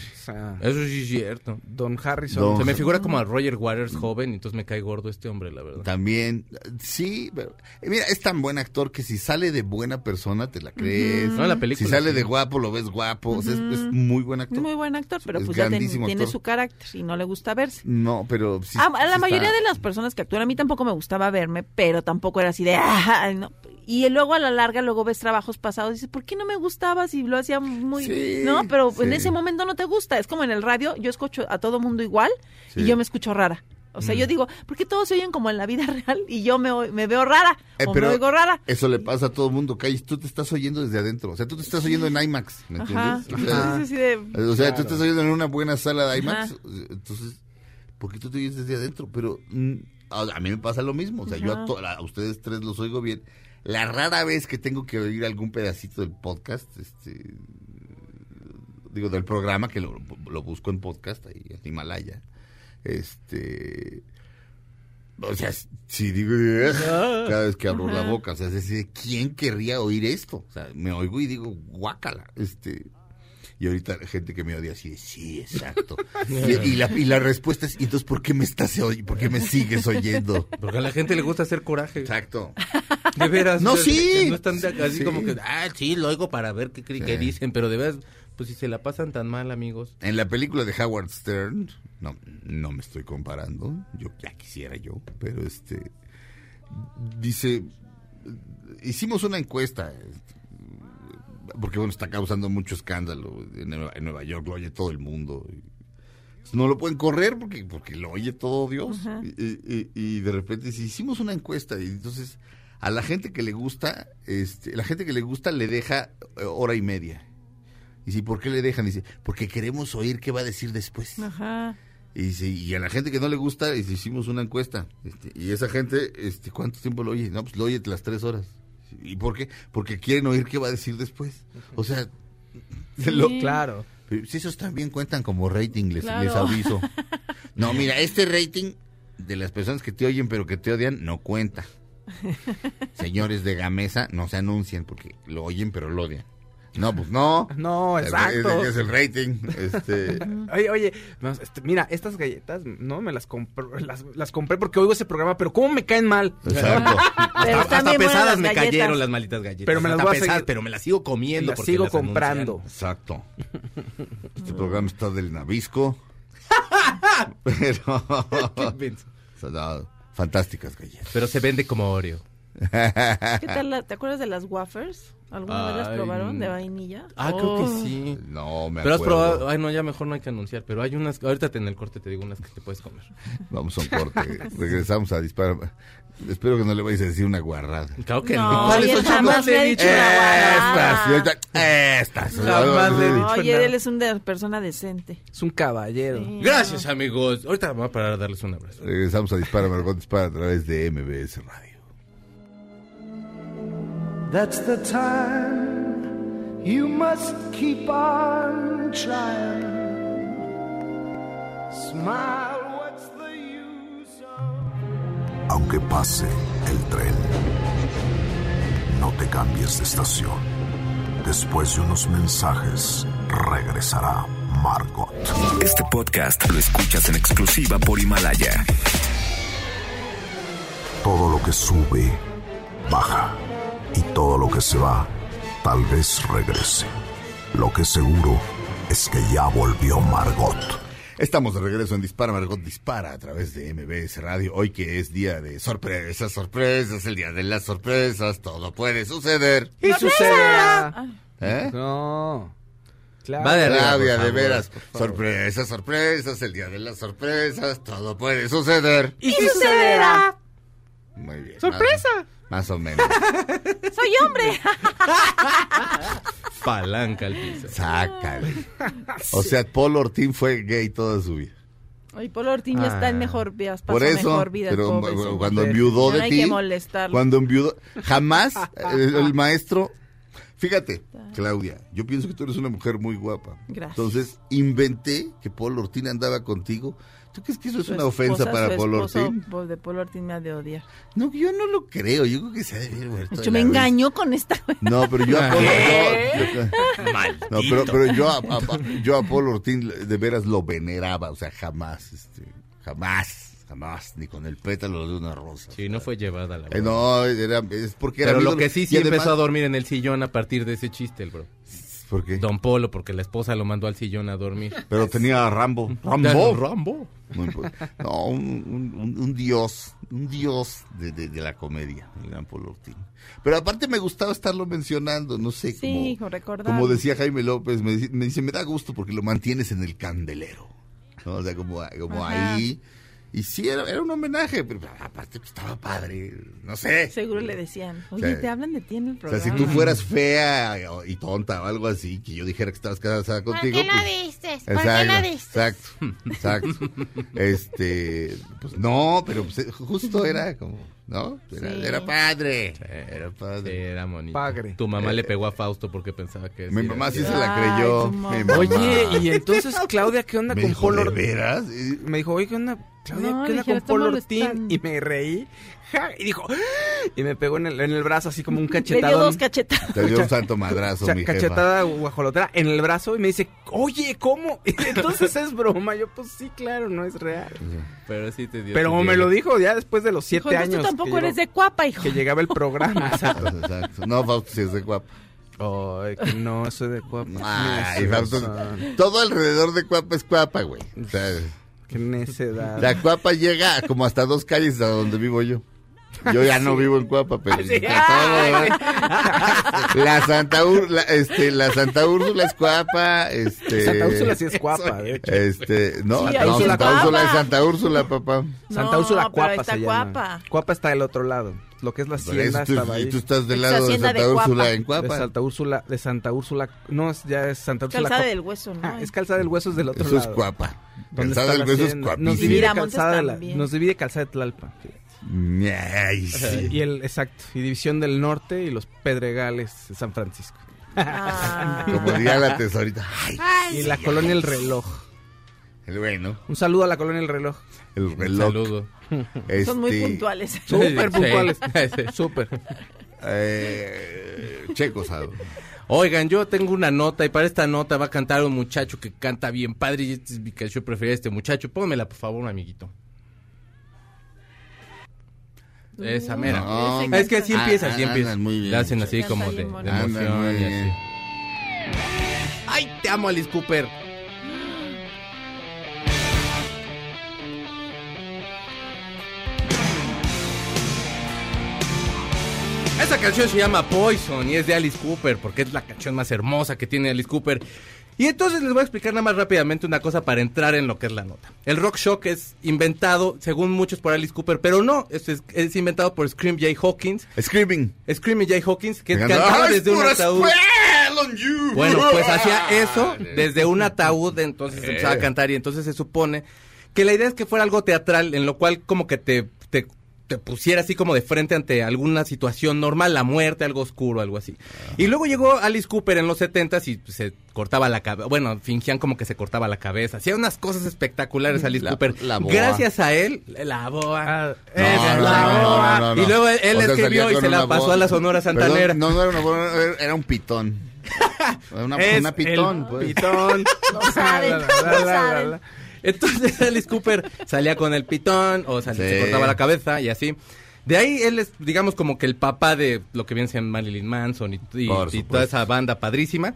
Eso sí es cierto. Don Harrison. Don- Se me figura como a Roger Waters joven, entonces me cae gordo este hombre, la verdad. También, sí, pero, mira, es tan buen actor que si sale de buena persona te la crees. No, la película, Si sale sí. de guapo lo ves guapo. O sea, es, es muy buen actor. Muy buen actor, pero Es pues ya ten- grandísimo tiene su carácter y no le gusta verse. No, pero sí. a, a la sí mayoría está- de las personas que actúan, a mí tampoco me gustaba verme, pero tampoco era así de... "Ah", no. Y luego a la larga, luego ves trabajos pasados y dices, ¿por qué no me gustaba si lo hacía muy... Sí, no, pero en sí. ese momento no te gusta. Es como en el radio, yo escucho a todo mundo igual Sí. y yo me escucho rara. O sea, yo digo, ¿por qué todos se oyen como en la vida real y yo me, o- me veo rara Eh, o pero me oigo rara? Eso le pasa a todo el mundo, Calles. Tú te estás oyendo desde adentro. O sea, tú te estás oyendo en IMAX. ¿Me Ajá. entiendes? O sea, Sí, sí, sí, de- O sea, tú estás oyendo en una buena sala de IMAX. Ajá. Entonces, porque tú te oyes desde adentro, pero mm, a, a mí me pasa lo mismo, o sea, yo a, to- a ustedes tres los oigo bien. La rara vez que tengo que oír algún pedacito del podcast, este, digo, del programa, que lo, lo busco en podcast, ahí en Himalaya, este... O sea, si digo, cada vez que abro la boca, o sea, es decir, ¿quién querría oír esto? O sea, me oigo y digo, guácala, este... Y ahorita la gente que me odia así, sí, exacto. y, y la, y la respuesta es, ¿y entonces por qué me estás oy- por qué me sigues oyendo? Porque a la gente le gusta hacer coraje. Exacto. De veras. No, o sea, sí. No están de- así Sí. como que, ah, sí, lo oigo para ver qué, qué Sí. dicen, pero de veras, pues si se la pasan tan mal, amigos. En la película de Howard Stern, no, no me estoy comparando, yo ya quisiera yo, pero este, dice, hicimos una encuesta, porque bueno, está causando mucho escándalo en Nueva, en Nueva York, lo oye todo el mundo. y no lo pueden correr porque, porque lo oye todo Dios. Y, y- y de repente dice, hicimos una encuesta y entonces a la gente que le gusta, este, la gente que le gusta le deja eh, hora y media. Y dice, ¿por qué le dejan? Dice, porque queremos oír qué va a decir después. Ajá. Y dice, y a la gente que no le gusta, dice, hicimos una encuesta. Este, y esa gente, este, ¿cuánto tiempo lo oye? No, pues lo oye las tres horas. ¿Y por qué? Porque quieren oír qué va a decir después. O sea, Sí. lo- Claro. pero si esos también cuentan como rating, les, Claro. les aviso. No, mira, este rating de las personas que te oyen pero que te odian no cuenta. Señores de Gamesa, no se anuncien porque lo oyen pero lo odian. No, pues no. No, exacto. Es, es el rating. Este, Oye, oye, no, este, mira, estas galletas, no, me las compré, las, las compré porque oigo ese programa, pero ¿cómo me caen mal? exacto. Pero hasta pesadas las me galletas. cayeron las malitas galletas. Pero me las Hasta voy a pesadas, pero me las sigo comiendo las porque sigo las anuncian. comprando. Exacto. Este programa está del Nabisco. Pero. Qué fantásticas galletas. Pero se vende como Oreo. ¿Qué tal? la- ¿Te acuerdas de las wafers? ¿Alguna vez las probaron de vainilla? Ah, creo que Oh. sí. No, me Pero has acuerdo. probado, ay no, ya mejor no hay que anunciar, pero hay unas, ahorita en el corte te digo unas que te puedes comer. Vamos a un corte. Regresamos a disparar. Espero que no le vayas a decir una guarrada. Claro que No, no. ¿Cuáles oye, son jamás chocolates? le he dicho una guarrada. Estas, y ahorita- estas. Jamás le he dicho Oye, nada. él es una persona decente. Es un caballero. Sí, Gracias, amigos. Ahorita vamos a parar a darles un abrazo. Regresamos a Dispara, Margot Dispara a través de MBS Radio. That's the time you must keep on trying. Smile, what's the use of Aunque pase el tren, no te cambies de estación. Después de unos mensajes, regresará Margot. Este podcast lo escuchas en exclusiva por Himalaya. Todo lo que sube, baja. Y todo lo que se va, tal vez regrese. Lo que seguro es que ya volvió Margot. Estamos de regreso en Dispara, Margot Dispara a través de MBS Radio. Hoy que es día de sorpresas, sorpresas, el día de las sorpresas, todo puede suceder. Y sucederá. ¿Eh? No. Claro. Va de por de veras. Sorpresas, sorpresas, el día de las sorpresas, todo puede suceder. Y sucederá. Muy bien. ¡Sorpresa! Más, más o menos. ¡Soy hombre! Palanca al piso. Sácale. O sea, Paul Ortín fue gay toda su vida. Oye, Polo Ortín ya está en mejor vida, pasó Por eso, mejor vida. pero pobre, cuando enviudó de hay ti, que molestarlo. cuando enviudó, jamás el, el maestro, fíjate, Claudia, yo pienso que tú eres una mujer muy guapa. Gracias. Entonces, inventé que Paul Ortín andaba contigo. ¿Tú crees que eso es Su una ofensa esposa, para esposo, Ortín? Paul- De Polo Ortín me ha de odiar. No, yo no lo creo, yo creo que se ha de haber muerto. Yo me engañó con esta. No, pero yo a ¿Qué? yo- no, pero, pero yo, a, a- yo a Paul Ortín de veras lo veneraba, o sea, jamás, este, jamás, jamás, ni con el pétalo de una rosa. Sí, no fue llevada la Eh, no, era, es porque era Pero lo que sí, sí además- empezó a dormir en el sillón a partir de ese chiste, el bro. ¿Por qué? Don Polo, porque la esposa lo mandó al sillón a dormir. Pero tenía a Rambo. Rambo. Rambo. No, un, un- un- un dios, un dios de, de- de la comedia, el gran Ortín. Pero aparte me gustaba estarlo mencionando, no sé, Sí, como, como decía Jaime López, me, dice- me dice, me da gusto porque lo mantienes en el candelero. ¿no? O sea, como, como Ajá. ahí. Y sí, era, era un homenaje, pero aparte pues, estaba padre, no sé. Seguro le decían, oye, te hablan de ti en el O sea, programa. si tú fueras fea y tonta o algo así, que yo dijera que estabas casada contigo. ¿Por qué pues, lo dices? ¿Por qué Exacto, lo dices? exacto, exacto. Este, pues no, pero pues, justo era como, ¿no? Era, Sí. era padre, era Sí, padre. era bonito. Padre. Tu mamá le pegó a Fausto porque pensaba que... Mi sí, mamá sí era- se la Ay, creyó. tu mi mamá. mamá. Oye, y entonces Claudia, ¿qué onda me con dijo, Polo ¿de veras? Me dijo, oye, ¿qué onda, Claudia? No, ¿Qué onda con Polo Ortín? Y me reí. Ja, y dijo, ¡Ah! y me pegó en el, en el brazo así como un Le dio cachetadón. dos cachetadas. Te dio un santo madrazo, mi jefa. cachetada guajolotera en el brazo y me dice, oye, ¿cómo? Y entonces es broma. Yo, pues sí, claro, no es real. Pero sí te dio... Pero me lo dijo ya después de los siete Hijo, años. tú tampoco eres llegó- de cuapa, hijo. Que llegaba el programa. ¿sabes? Exacto. No, Fausto sí es de guapo. Ay, que no, soy de cuapa. Ay, Fausto, todo alrededor de Cuapa es Cuapa, güey. O sea, Qué necedad. la Cuapa llega como hasta dos calles a donde vivo yo. Yo ya no vivo en Cuapa, pero Sí. está todo, ¿eh? la Santa la, este, la Santa Úrsula es Cuapa, este Santa Úrsula sí es guapa, de hecho. Este, no, Sí, es Santa. Úrsula es Santa Úrsula, papá. Santa Úrsula Cuapa está se llama. Cuapa. Cuapa está del otro lado. Lo que es la hacienda eso tú- estaba ahí. y tú estás del lado de Santa de Cuapa. Úrsula en De Cuapa. Santa Úrsula, de Santa Úrsula, no, es- ya es Santa Úrsula. Calzada Cuapa. del hueso, ¿no? Ah, es calzada del hueso es del otro Eso es lado. Cuapa. ¿Dónde Calzada está del Hueso es hacienda? Nos divide calzada de la, nos divide calzada de Tlalpa. Ay, sí. Y el, exacto, y División del Norte y los Pedregales de San Francisco. Ah. Como diría la tesorita. Ay, Y la colonia El Reloj. el bueno, Un saludo a la colonia El Reloj. el Un reloj. saludo. Son muy Este, puntuales. Súper Sí, puntuales. sí. Súper. Eh, Checo Sado. Oigan, yo tengo una nota y para esta nota va a cantar un muchacho que canta bien padre y este es mi canción preferida de este muchacho. Pónmela, por favor, amiguito. Esa mera. No, Ese es que así canta. empieza, Ah, así andan empieza. muy bien, Le hacen así como de, de emoción y así. ¡Ay, te amo, Alice Cooper! Esa canción se llama Poison y es de Alice Cooper porque es la canción más hermosa que tiene Alice Cooper. Y entonces les voy a explicar nada más rápidamente una cosa para entrar en lo que es la nota. El rock shock es inventado, según muchos, por Alice Cooper, pero no, es, es- es inventado por Scream J. Hawkins. Screaming. Screaming J. Hawkins, que cantaba "I desde un ataúd. spell on you". Bueno, pues hacía eso desde un ataúd, entonces empezaba a cantar y entonces se supone que la idea es que fuera algo teatral, en lo cual como que te, te, pusiera así como de frente ante alguna situación normal, la muerte, algo oscuro, algo así. Y luego llegó Alice Cooper en los 70 y se cortaba la cabeza, bueno, fingían como que se cortaba la cabeza, hacía unas cosas espectaculares Alice La- Cooper. la boa. Gracias a él, la boa. Ah, No, esa es no, la no, no, boa. no, no. Y luego él, él O sea, escribió y se la pasó a la Sonora Perdón, Santanera. no, no era una boa, era- un pitón. Era una, Es una pitón, el pues. pitón. No saben, no saben. Entonces Alice Cooper salía con el pitón o sal- Sí. se cortaba la cabeza y así. De ahí él es, digamos, como que el papá de lo que viene siendo Marilyn Manson y, toda esa banda padrísima.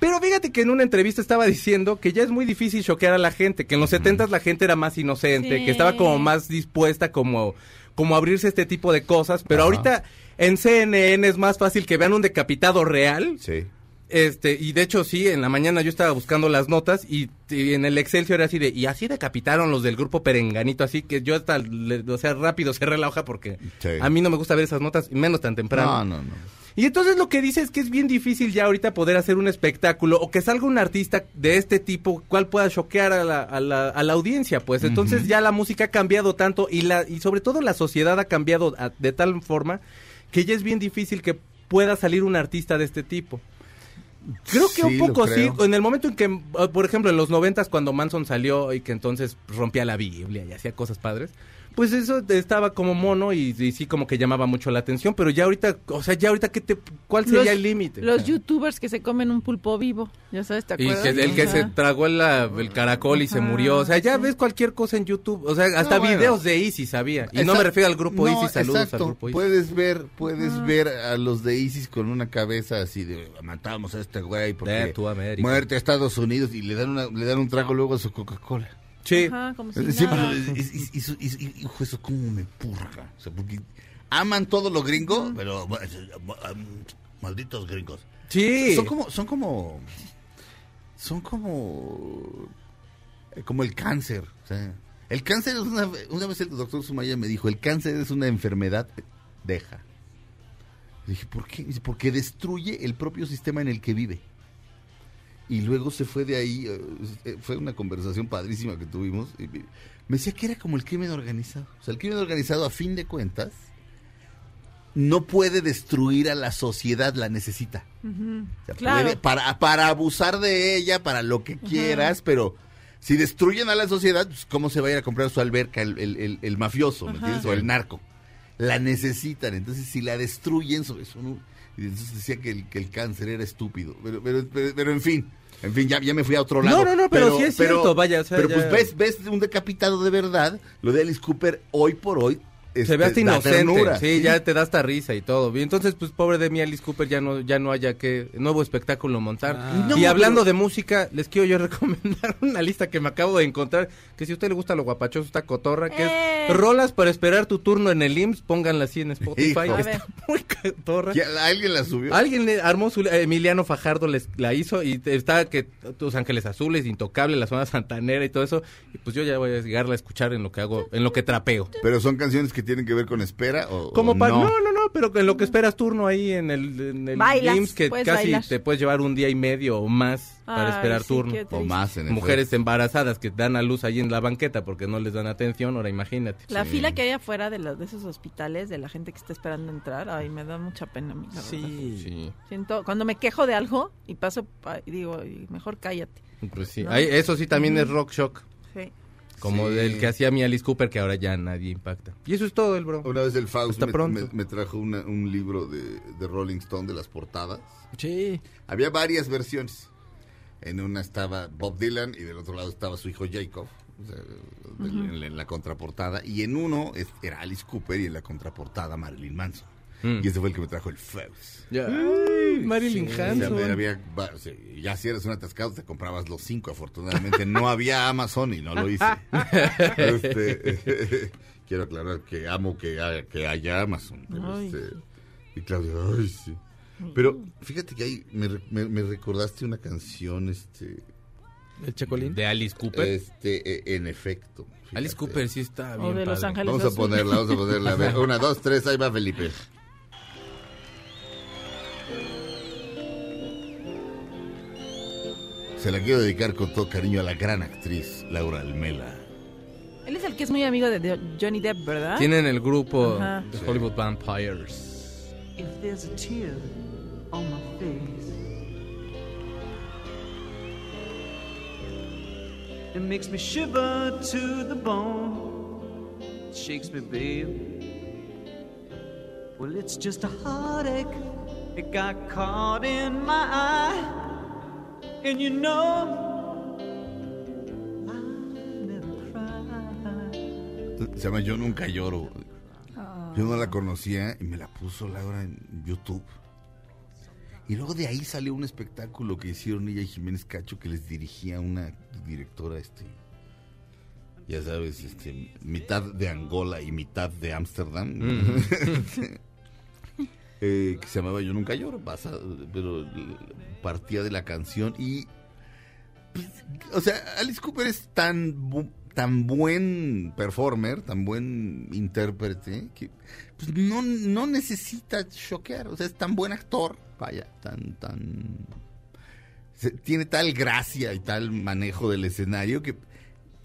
Pero fíjate que en una entrevista estaba diciendo que ya es muy difícil choquear a la gente, que en los setentas la gente era más inocente, Sí. que estaba como más dispuesta como, como a abrirse a este tipo de cosas, pero Ajá. ahorita en CNN es más fácil que vean un decapitado real Sí. Este, y de hecho sí, en la mañana yo estaba buscando las notas y, y en el Excelsior era así de, y así decapitaron los del grupo Perenganito, así que yo hasta, le- o sea, rápido cerré la hoja porque Sí. a mí no me gusta ver esas notas, menos tan temprano. No, no, no. Y entonces lo que dice es que es bien difícil ya ahorita poder hacer un espectáculo o que salga un artista de este tipo cual pueda choquear a la, a la, a la audiencia, pues entonces ya la música ha cambiado tanto y la y sobre todo la sociedad ha cambiado a- de tal forma que ya es bien difícil que pueda salir un artista de este tipo. Creo que Sí, un poco sí, en el momento en que, eh, por ejemplo, en los noventas cuando Manson salió y que entonces rompía la Biblia y hacía cosas padres, pues eso estaba como mono y, y sí como que llamaba mucho la atención, pero ya ahorita, o sea, ya ahorita, ¿qué te, ¿cuál sería Los- el límite? Los youtubers que se comen un pulpo vivo, ya sabes, ¿te Y acuerdas? que el que se tragó la- el caracol y se murió. O sea, ya sí. ves cualquier cosa en YouTube. O sea, hasta No, bueno. videos de Isis había. Y no me refiero al grupo No, Isis. Saludos exacto. al grupo Isis. Puedes ver, puedes ver a los de ISIS con una cabeza así de matamos a este güey porque De tu América. muerte a Estados Unidos y le dan una, le dan un trago luego a su Coca-Cola. Sí. Ajá, como si Siempre, nada. y- y- hijo, eso como me purga. O sea, porque aman todo lo gringo, pero um, malditos gringos. Sí. Son como, son como, son como, eh, como el cáncer. o sea, El cáncer es una... Una vez el doctor Sumaya me dijo, el cáncer es una enfermedad, deja. Le dije, ¿por qué? Dice, porque destruye el propio sistema en el que vive. Y luego se fue de ahí, eh, eh, fue una conversación padrísima que tuvimos. y me decía que era como el crimen organizado. O sea, el crimen organizado, a fin de cuentas, no puede destruir a la sociedad, la necesita. O sea, Claro. puede- para, para abusar de ella, para lo que quieras, pero si destruyen a la sociedad, pues, ¿cómo se va a ir a comprar su alberca el, el- el- el mafioso, ¿me entiendes? O el narco. La necesitan, entonces si la destruyen, eso no- y entonces decía que el, que el cáncer era estúpido. Pero, pero, pero, pero, en fin, en fin, ya, ya me fui a otro lado. No, no, no, pero sí es cierto, vaya, o sea, pero ya- pues ves, ves un decapitado de verdad, lo de Alice Cooper hoy por hoy. Se este, ve hasta inocente, ternura. sí, ya te da hasta risa y todo. Y entonces, pues pobre de mí, Alice Cooper, ya no, ya no haya que nuevo espectáculo montar. Ah. y hablando pero- de música, les quiero yo recomendar una lista que me acabo de encontrar, que si a usted le gusta lo guapachoso, esta cotorra, que Eh. es rolas para esperar tu turno en el IMSS, pónganla así en Spotify, Hijo. Está muy cotorra. ¿Ya- ¿Alguien la subió? Alguien le armó su Emiliano Fajardo les, la hizo y está que tus Ángeles Azules, Intocable, la zona santanera y todo eso. Y pues yo ya voy a llegar a escuchar en lo que hago, en lo que trapeo. Pero son canciones que tienen que ver con espera o, Como o para no. no. no, no, pero en lo que esperas turno ahí en el, en el Bailas, IMSS, que casi bailar. te puedes llevar un día y medio o más para Ay, esperar sí, turno. O más en Mujeres efecto. embarazadas que dan a luz ahí en la banqueta porque no les dan atención, ahora imagínate. La Sí. fila que hay afuera de, los, de esos hospitales, de la gente que está esperando entrar, ay, me da mucha pena. a mí, la verdad. Sí, Siento, cuando me quejo de algo y paso, pa- y digo, mejor cállate. pues sí. ¿No? Ay, eso sí también es rock shock, Sí. Como Sí. del que hacía mi Alice Cooper que ahora ya nadie impacta. Y eso es todo el bro. Una vez el Faust me, pronto. me- me trajo una- un libro de, de Rolling Stone de las portadas. Sí. Había varias versiones. En una estaba Bob Dylan y del otro lado estaba su hijo Jacob. o sea, en, la, en la contraportada. Y en uno era Alice Cooper y en la contraportada Marilyn Manson. Mm. Y ese fue el que me trajo el Faust. Ya. Ay, Marilyn O sea, Hanson. o sea, ya si eres un atascado te comprabas los cinco. Afortunadamente no había Amazon y no lo hice. Este, quiero aclarar que amo que haya, que haya Amazon. Pero este, y Claudia, ay, sí. Pero fíjate que ahí me, me- me recordaste una canción, este, El Chacolín. De Alice Cooper. este, eh, en efecto. fíjate. Alice Cooper sí está O bien de Los padre. Ángeles Vamos a ponerla, vamos a ponerla. A ver, una, dos, tres, ahí va Felipe. Se la quiero dedicar con todo cariño a la gran actriz Laura Almela. Él es el que es muy amigo de, de Johnny Depp, ¿verdad? Tienen el grupo Ajá. de Hollywood Vampires. If there's a tear on my face, it makes me shiver to the bone. It shakes me, babe. Well, it's just a heartache. It got caught in my eye. And you know, I never cry. Se llama Yo Nunca Lloro. Yo no la conocía y me la puso Laura en YouTube. Y luego de ahí salió un espectáculo que hicieron ella y Jiménez Cacho que les dirigía una directora, este, ya sabes, este, mitad de Angola y mitad de Ámsterdam. Eh, que se llamaba Yo Nunca Lloro, basa- pero partía de la canción y pues, o sea, Alice Cooper es tan bu- tan buen performer, tan buen intérprete que pues, no, no necesita choquear, o sea, es tan buen actor, vaya, tan tan tiene tal gracia y tal manejo del escenario que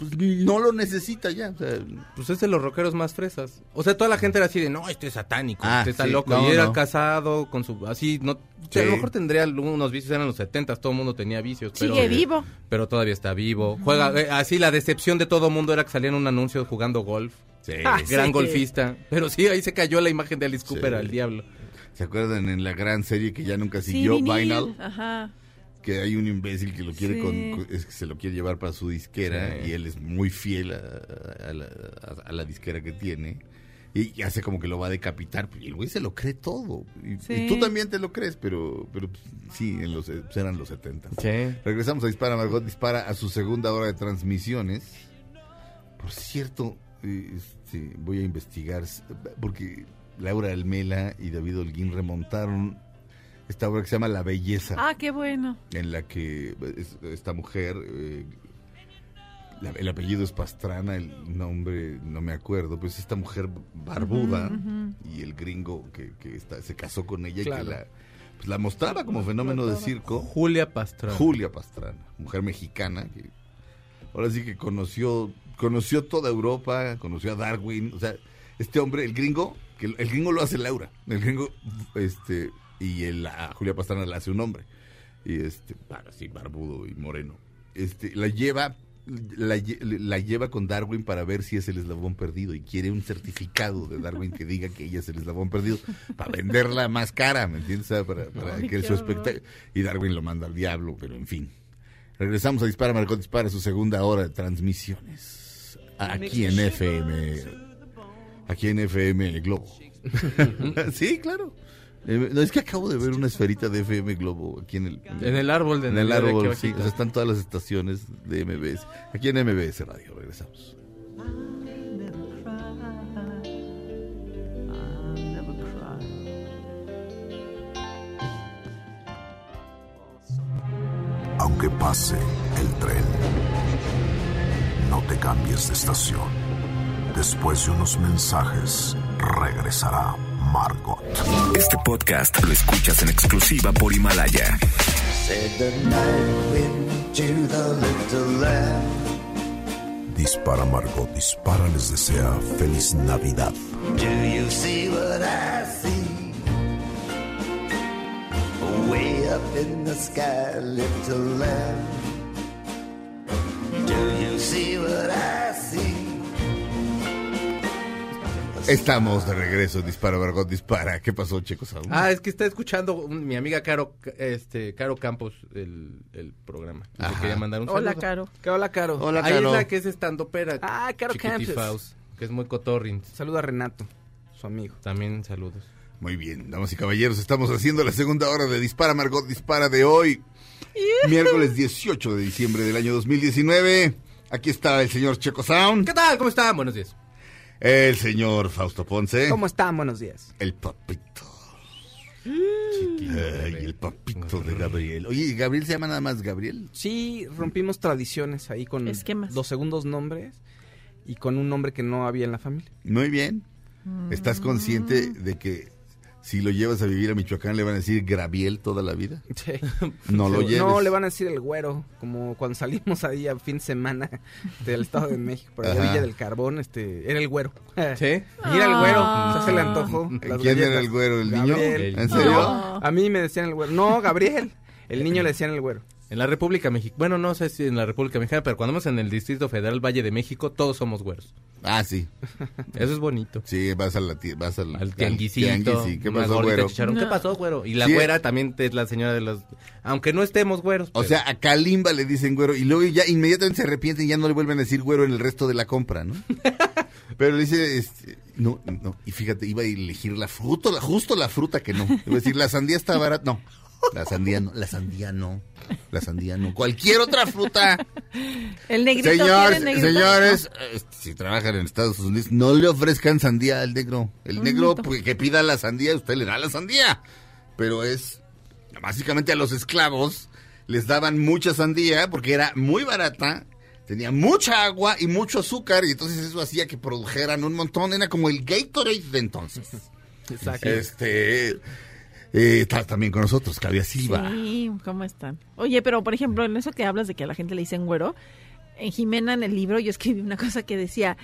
pues no lo necesita ya, o sea, Pues es de los rockeros más fresas. O sea, toda la gente era así de, no, este es satánico, Ah, este está sí, loco. no, y era no. casado con su... Así, no... sea, a lo Sí. mejor tendría unos vicios, eran los setentas, todo el mundo tenía vicios. Pero, Sigue vivo. Pero todavía está vivo. Juega... eh, así, la decepción de todo el mundo era que salía en un anuncio jugando golf. sí. Ah, Gran sí. golfista. Pero sí, ahí se cayó la imagen de Alice Cooper Sí. al diablo. ¿Se acuerdan en la gran serie que ya nunca Sí, siguió, vinil. Vinyl? Ajá. Que hay un imbécil que lo quiere Sí. con, con- es que se lo quiere llevar para su disquera Sí. y él es muy fiel a, a la, a- a la disquera que tiene y, y hace como que lo va a decapitar y el güey se lo cree todo y, Sí. y tú también te lo crees pero pero pues, sí en los pues, eran los 70 Sí. regresamos a Dispara Margot dispara a su segunda hora de transmisiones por cierto eh, este, voy a investigar porque Laura Almela y David Holguín remontaron esta obra que se llama La Belleza Ah, qué bueno. en la que es- esta mujer eh, la- el apellido es Pastrana, el nombre no me acuerdo, pues esta mujer barbuda y el gringo que, que está- se casó con ella y que la, pues la mostraba como fenómeno de circo. Julia Pastrana. Julia Pastrana, mujer mexicana que ahora sí que conoció conoció toda Europa, conoció a Darwin, o sea, este hombre, el gringo, que el, el gringo lo hace Laura, el gringo, este, y el, a Julia Pastrana le hace un hombre, y este, bueno, así barbudo y moreno, este, la lleva, la, lle- la lleva con Darwin para ver si es el eslabón perdido y quiere un certificado de Darwin que diga que ella es el eslabón perdido para venderla más cara, ¿me entiendes? Para, para Ay, que su espectáculo y Darwin lo manda al diablo, pero en fin. Regresamos a Dispara Marcot Dispara, su segunda hora de transmisiones. Aquí en FM. Aquí en FM Globo. sí, claro. Eh, no, es que acabo de ver una esferita de FM Globo aquí en el, En el árbol de en el de árbol, sí. abajito. O sea, están todas las estaciones de MBS. Aquí en MBS Radio, regresamos. Aunque pase el tren, no te cambies de estación. Después de unos mensajes, regresará Margot. Este podcast lo escuchas en exclusiva por Himalaya. Said the night wind to the little lamb. Dispara Margot, dispara les desea feliz Navidad. Do you see what I see? Way up in the sky, little lamb. Do you see what I Estamos de regreso Dispara Margot Dispara. ¿Qué pasó, Checo Saúl? Ah, es que está escuchando un- mi amiga Caro, este, Caro Campos el, el programa. Y le quería mandar un Hola, saludo. Caro. ¿Qué hola, Caro? Hola, Ahí es Caro. la que es estandopera. Ah, Caro Campos. Que es muy cotorrin. Saluda a Renato, su amigo. También saludos. Muy bien, damas y caballeros, estamos haciendo la segunda hora de Dispara Margot Dispara de hoy. Miércoles 18 de diciembre del año 2019. Aquí está el señor Checo Sound, ¿Qué tal? ¿Cómo están? Buenos días. El señor Fausto Ponce, ¿Cómo están? Buenos días. el papito. Ay, el papito de Gabriel. Oye, ¿Gabriel se llama nada más Gabriel? Sí, rompimos tradiciones ahí con Esquemas. los segundos nombres y con un nombre que no había en la familia. Muy bien. ¿Estás consciente de que si lo llevas a vivir a Michoacán le van a decir Graviel toda la vida? Sí. No lo lleves. No, le van a decir el güero, como cuando salimos ahí a fin de semana del Estado de México, por allá Ajá. Villa del Carbón, este, era el güero. ¿Sí? Mira el güero, Ah. se le antojo. las ¿Quién era el güero? ¿El niño? Gabriel. ¿En serio? No. A mí me decían el güero. No, Gabriel. El niño le decían el güero. En la República Mexicana, bueno, no sé si en la República Mexicana, pero cuando vamos en el Distrito Federal Valle de México, todos somos güeros. Ah, sí. Eso es bonito. Sí, vas, a la, vas al, Al tianguisito. tianguis. ¿Qué pasó, güero? chicharrón. ¿Qué No. pasó, güero? Y la Sí. güera también es la señora de los... Aunque no estemos güeros. O pero- sea, a Kalimba le dicen güero y luego ya inmediatamente se arrepienten y ya no le vuelven a decir güero en el resto de la compra, ¿no? Pero le dice, este, no, no, y fíjate, iba a elegir la fruta, justo la fruta que no. Iba a decir, la sandía está barata, no. La sandía no, la sandía no, la sandía no. Cualquier otra fruta. El negrito Señores, tiene negrito. señores, eh, si trabajan en Estados Unidos, no le ofrezcan sandía al negro. El negro pues, que pida la sandía, usted le da la sandía. Pero es, básicamente a los esclavos les daban mucha sandía porque era muy barata, tenía mucha agua y mucho azúcar y entonces eso hacía que produjeran un montón. Era como el Gatorade de entonces. Exacto. Este, eh, está también con nosotros, Claudia Silva. Sí, ¿cómo están? Oye, pero por ejemplo, en eso que hablas de que a la gente le dicen güero, en Jimena, en el libro, yo escribí una cosa que decía,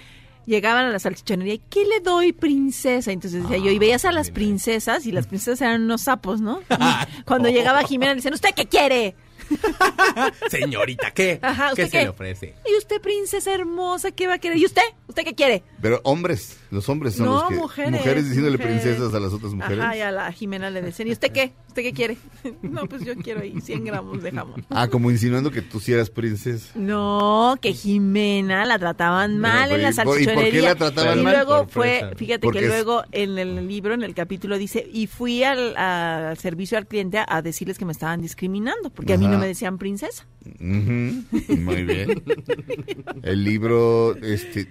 llegaban a la salchichonería, y ¿qué le doy, princesa? Entonces decía yo, y veías a las princesas, y las princesas eran unos sapos, ¿no? Y cuando llegaba Jimena, le decían, ¿usted qué quiere? Señorita, ¿qué? Ajá, ¿Qué ¿usted se qué? le ofrece? Y usted, princesa hermosa, ¿qué va a querer? ¿Y usted? ¿Usted qué quiere? Pero hombres, los hombres son no, los que... mujeres. diciéndole mujeres. princesas a las otras mujeres. Ajá, y a la Jimena le decían, ¿y usted qué? ¿Usted qué quiere? no, pues yo quiero ahí 100 gramos de jamón. Ah, como insinuando que tú sí eras princesa. No, que Jimena la trataban mal en la ¿y por- y por qué salchichonería. la trataban y mal? luego Por fue, fíjate Porque que es- luego en el libro, en el capítulo dice, y fui al, al servicio al cliente a decirles que me estaban discriminando, porque a mí no me decían princesa. Muy bien. El libro, este,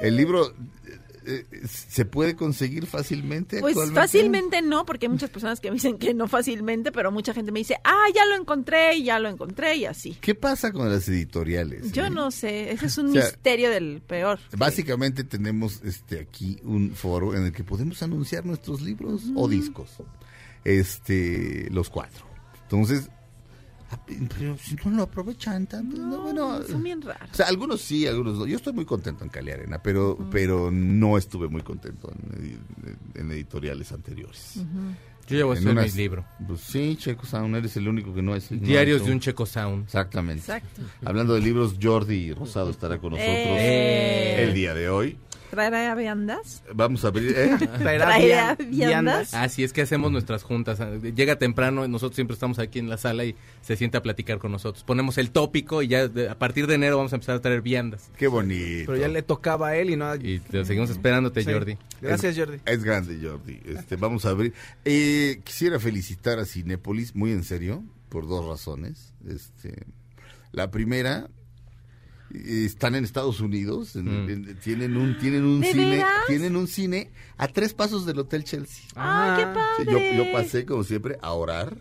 el libro, eh, ¿se puede conseguir fácilmente? Pues actualmente? fácilmente no, porque hay muchas personas que me dicen que no fácilmente, pero mucha gente me dice, ah, ya lo encontré, y ya lo encontré, y así. ¿Qué pasa con las editoriales? Yo eh? no sé, ese es un O sea, misterio del peor. Básicamente tenemos este aquí un foro en el que podemos anunciar nuestros libros o discos. Este, los cuatro. Entonces, pero si no lo aprovechan tanto, no, bueno, Son bien raros. o sea, algunos sí, algunos no. Yo estoy muy contento en Cali Arena, pero, pero no estuve muy contento en, edi- en editoriales anteriores. Yo ya voy a En hacer unas- mi libro. Pues sí, Checo Sound, eres el único que no es. no Diarios ha de un. Checo Sound. Exactamente. Exacto. Hablando de libros, Jordi Rosado estará con nosotros Eh. el día de hoy. ¿Traerá viandas? Vamos a abrir. ¿eh? Traerá ¿Traerá vian- viandas? Así es que hacemos nuestras juntas. Llega temprano, nosotros siempre estamos aquí en la sala y se sienta a platicar con nosotros. Ponemos el tópico y ya de- a partir de enero vamos a empezar a traer viandas. Qué bonito. Pero ya le tocaba a él y no a... Y te seguimos esperándote, Sí. Jordi. Gracias, Jordi. Es grande, Jordi. Este, vamos a abrir. Eh, quisiera felicitar a Cinépolis, muy en serio, por dos razones. Este, la primera, están en Estados Unidos, en- Mm. en- tienen un, tienen un ¿De cine, veras? tienen un cine a tres pasos del Hotel Chelsea. ¡Ah, qué padre! yo, yo pasé, como siempre, a orar.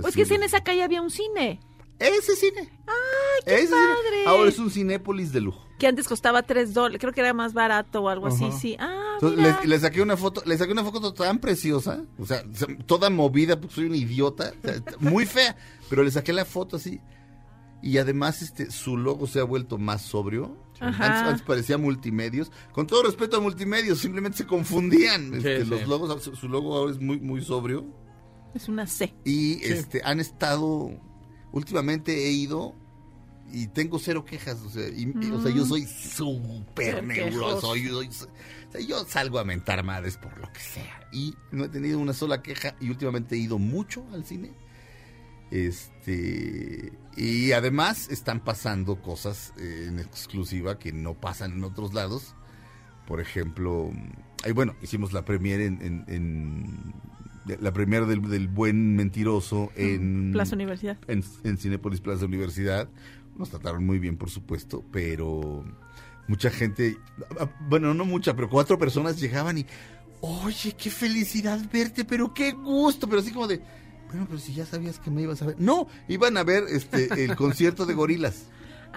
Pues que si en esa calle había un cine, Ese cine. ¡ay, qué ese cine. padre! Ahora es un Cinépolis de lujo. Que antes costaba tres dólares, creo que era más barato o algo así, sí. Ah, Entonces, mira. le, le saqué una foto, le saqué una foto tan preciosa, o sea, se- toda movida, porque soy un idiota, o sea, muy fea, pero le saqué la foto así. Y además este su logo se ha vuelto más sobrio. Antes, antes parecía multimedios. Con todo respeto a multimedios, simplemente se confundían este, sí. los logos. Su, logo ahora es muy muy sobrio. Es una C. Y este han estado últimamente he ido y tengo cero quejas, o sea, y- y- o sea, yo soy súper neuroso, yo, soy- o sea, yo salgo a mentar madres por lo que sea y no he tenido una sola queja y últimamente he ido mucho al cine. Este y además están pasando cosas eh, en exclusiva que no pasan en otros lados. Por ejemplo, bueno, hicimos la premiere en, en- en- de- la premiere del, del buen mentiroso en Plaza Universidad. en, en Cinépolis Plaza Universidad. Nos trataron muy bien, por supuesto, pero mucha gente, bueno, no mucha, pero cuatro personas llegaban y, oye, qué felicidad verte, pero qué gusto, pero así como de, bueno, pero si ya sabías que me ibas a ver. No, iban a ver este el concierto de gorilas.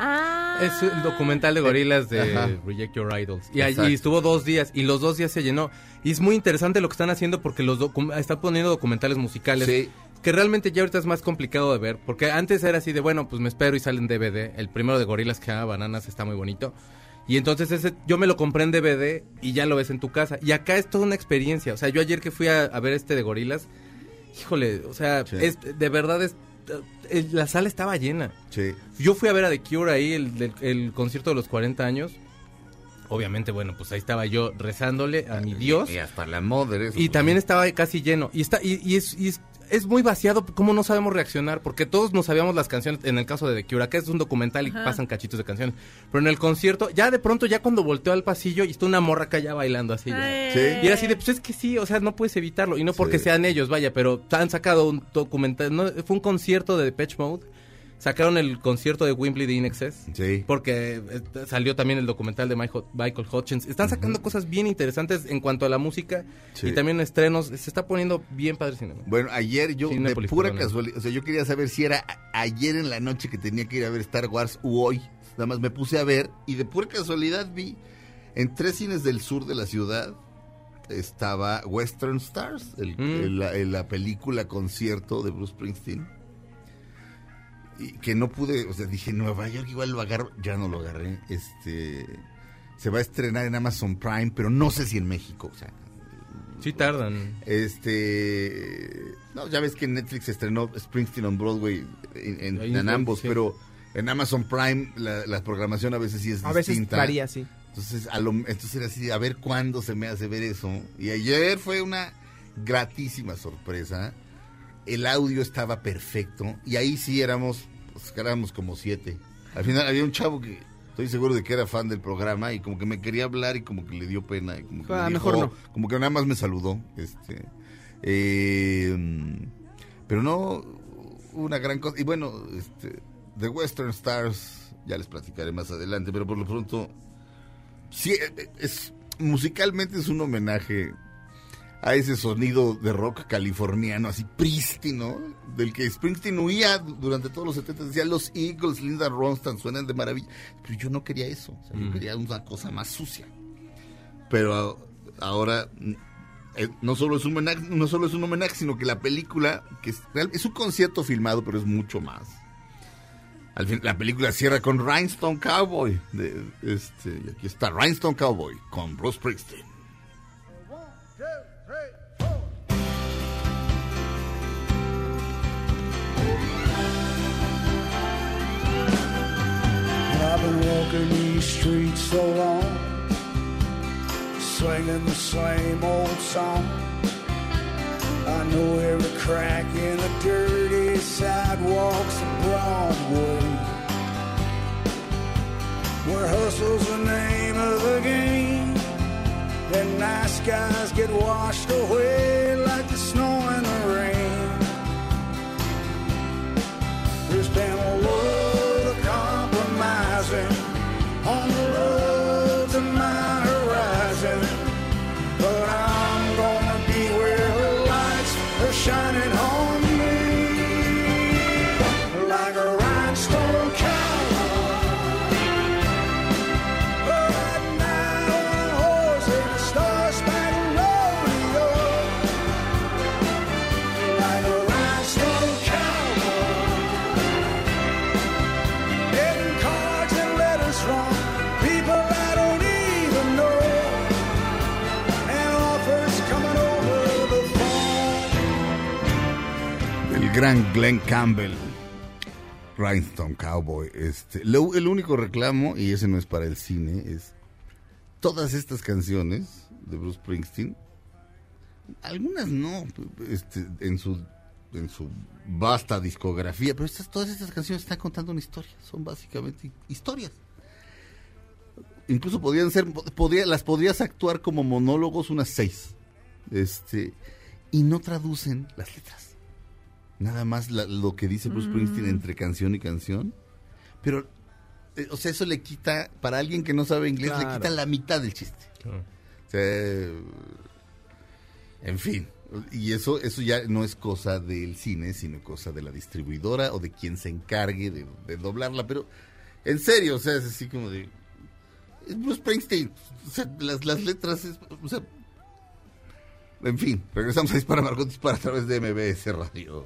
Ah. Es un documental de gorilas de Ajá. Reject Your Idols. Y Exacto. allí estuvo dos días y los dos días se llenó. Y es muy interesante lo que están haciendo porque los docu- están poniendo documentales musicales. Sí. Que realmente ya ahorita es más complicado de ver. Porque antes era así de, bueno, pues me espero y sale en DVD. El primero de gorilas que se llama Bananas está muy bonito. Y entonces ese yo me lo compré en DVD y ya lo ves en tu casa. Y acá es toda una experiencia. O sea, yo ayer que fui a, a ver este de gorilas, híjole, o sea, Sí. es, de verdad es... eh, La sala estaba llena. Sí. Yo fui a ver a The Cure ahí, el, concierto de los 40 años. Obviamente, bueno, pues ahí estaba yo rezándole a mi Dios. Y hasta la madre. eso, Y pues, también estaba casi lleno. Y está y, y es, y es, es muy vaciado cómo no sabemos reaccionar. Porque todos nos sabíamos las canciones. En el caso de The Cure, acá es un documental y Ajá. pasan cachitos de canciones. Pero en el concierto, ya de pronto, ya cuando volteó al pasillo y está una morra acá ya bailando así. ya. Sí. Y era así de, pues es que sí, o sea, no puedes evitarlo. Y no porque Sí. sean ellos, vaya, pero han sacado un documental. No, fue un concierto de Depeche Mode. Sacaron el concierto de Wembley de In Excess. Sí. Porque eh, salió también el documental de Michael, Michael Hutchins. Están sacando cosas bien interesantes en cuanto a la música Sí. y también estrenos. Se está poniendo bien padre el cine. Bueno, ayer yo, de pura perdón. casualidad, o sea, yo quería saber si era ayer en la noche que tenía que ir a ver Star Wars u hoy. Nada más me puse a ver y de pura casualidad vi en tres cines del sur de la ciudad estaba Western Stars, el- Mm. el- la, la película concierto de Bruce Springsteen. Y que no pude, o sea, dije, Nueva York igual lo agarro, ya no lo agarré. Este se va a estrenar en Amazon Prime, pero no sé si en México, o sea, Sí tardan. este. No, ya ves que en Netflix estrenó Springsteen on Broadway en, ambos, sí. pero en Amazon Prime la, la programación a veces sí es A veces distinta. varía, sí. Entonces, a lo, entonces era así, a ver cuándo se me hace ver eso. Y ayer fue una gratísima sorpresa. El audio estaba perfecto. Y ahí sí éramos, pues éramos como siete. Al final había un chavo que estoy seguro de que era fan del programa y como que me quería hablar y como que le dio pena. Y como que Ah, me mejor no. Como que nada más me saludó. Este, eh, pero no una gran cosa. Y bueno, este, The Western Stars, ya les platicaré más adelante, pero por lo pronto, sí, eh, es, musicalmente es un homenaje a ese sonido de rock californiano así prístino, del que Springsteen huía durante todos los 70. Decía, los Eagles, Linda Ronstadt suenan de maravilla. Pero yo no quería eso, o sea, yo Mm. quería una cosa más sucia. Pero ahora eh, no solo es un homenaje, no solo es un homenaje, sino que la película, que es, un concierto filmado, pero es mucho más. Al fin, la película cierra con Rhinestone Cowboy. De, este, y aquí está Rhinestone Cowboy con Bruce Springsteen. I've been walking these streets so long, singing the same old song. I know every crack in the dirty sidewalks of Broadway, where hustle's the name of the game, and nice guys get washed away gran Glenn Campbell. Rhinestone Cowboy. Este, lo- el único reclamo, y ese no es para el cine, es todas estas canciones de Bruce Springsteen, algunas no, este, en su en su vasta discografía, pero estas, todas estas canciones están contando una historia, son básicamente historias. Incluso podían ser, las podrías actuar como monólogos unas seis, este, y no traducen las letras nada más la- lo que dice Bruce Springsteen Mm. entre canción y canción. Pero, eh, o sea, eso le quita, para alguien que no sabe inglés, le quita la mitad del chiste. O sea, en fin. Y eso, eso ya no es cosa del cine, sino cosa de la distribuidora o de quien se encargue de, de doblarla. Pero, en serio, o sea, es así como de... Es Bruce Springsteen. O sea, las, las letras... es- o sea, en fin, regresamos a Dispara Margot Dispara a través de MBS Radio.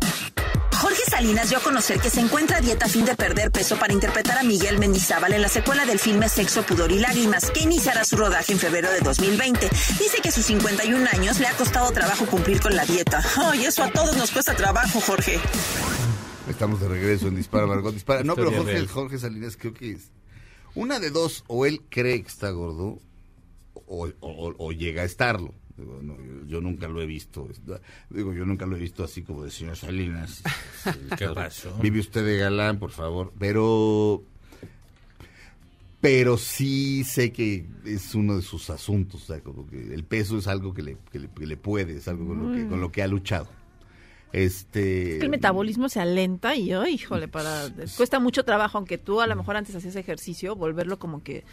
Jorge Salinas dio a conocer que se encuentra a dieta a fin de perder peso para interpretar a Miguel Mendizábal en la secuela del filme Sexo, Pudor y Lágrimas, que iniciará su rodaje en febrero de 2020. Dice que a sus 51 años le ha costado trabajo cumplir con la dieta. Ay, eso a todos nos cuesta trabajo, Jorge. Estamos de regreso en Dispara Margot Dispara. No, pero Jorge. Jorge Salinas creo que es una de dos, o él cree que está gordo, o, o- o llega a estarlo. Digo, no, yo, yo nunca lo he visto. Digo, yo nunca lo he visto así como de señor Salinas. ¿Qué pasó? Vive usted de galán, por favor. Pero. Pero sí sé que es uno de sus asuntos. O sea, como que el peso es algo que le, que le, que le puede, es algo con lo, que, con lo que ha luchado. Este. Es que el metabolismo se alenta y, ay, híjole, para cuesta mucho trabajo, aunque tú a lo mejor antes hacías ejercicio, volverlo como que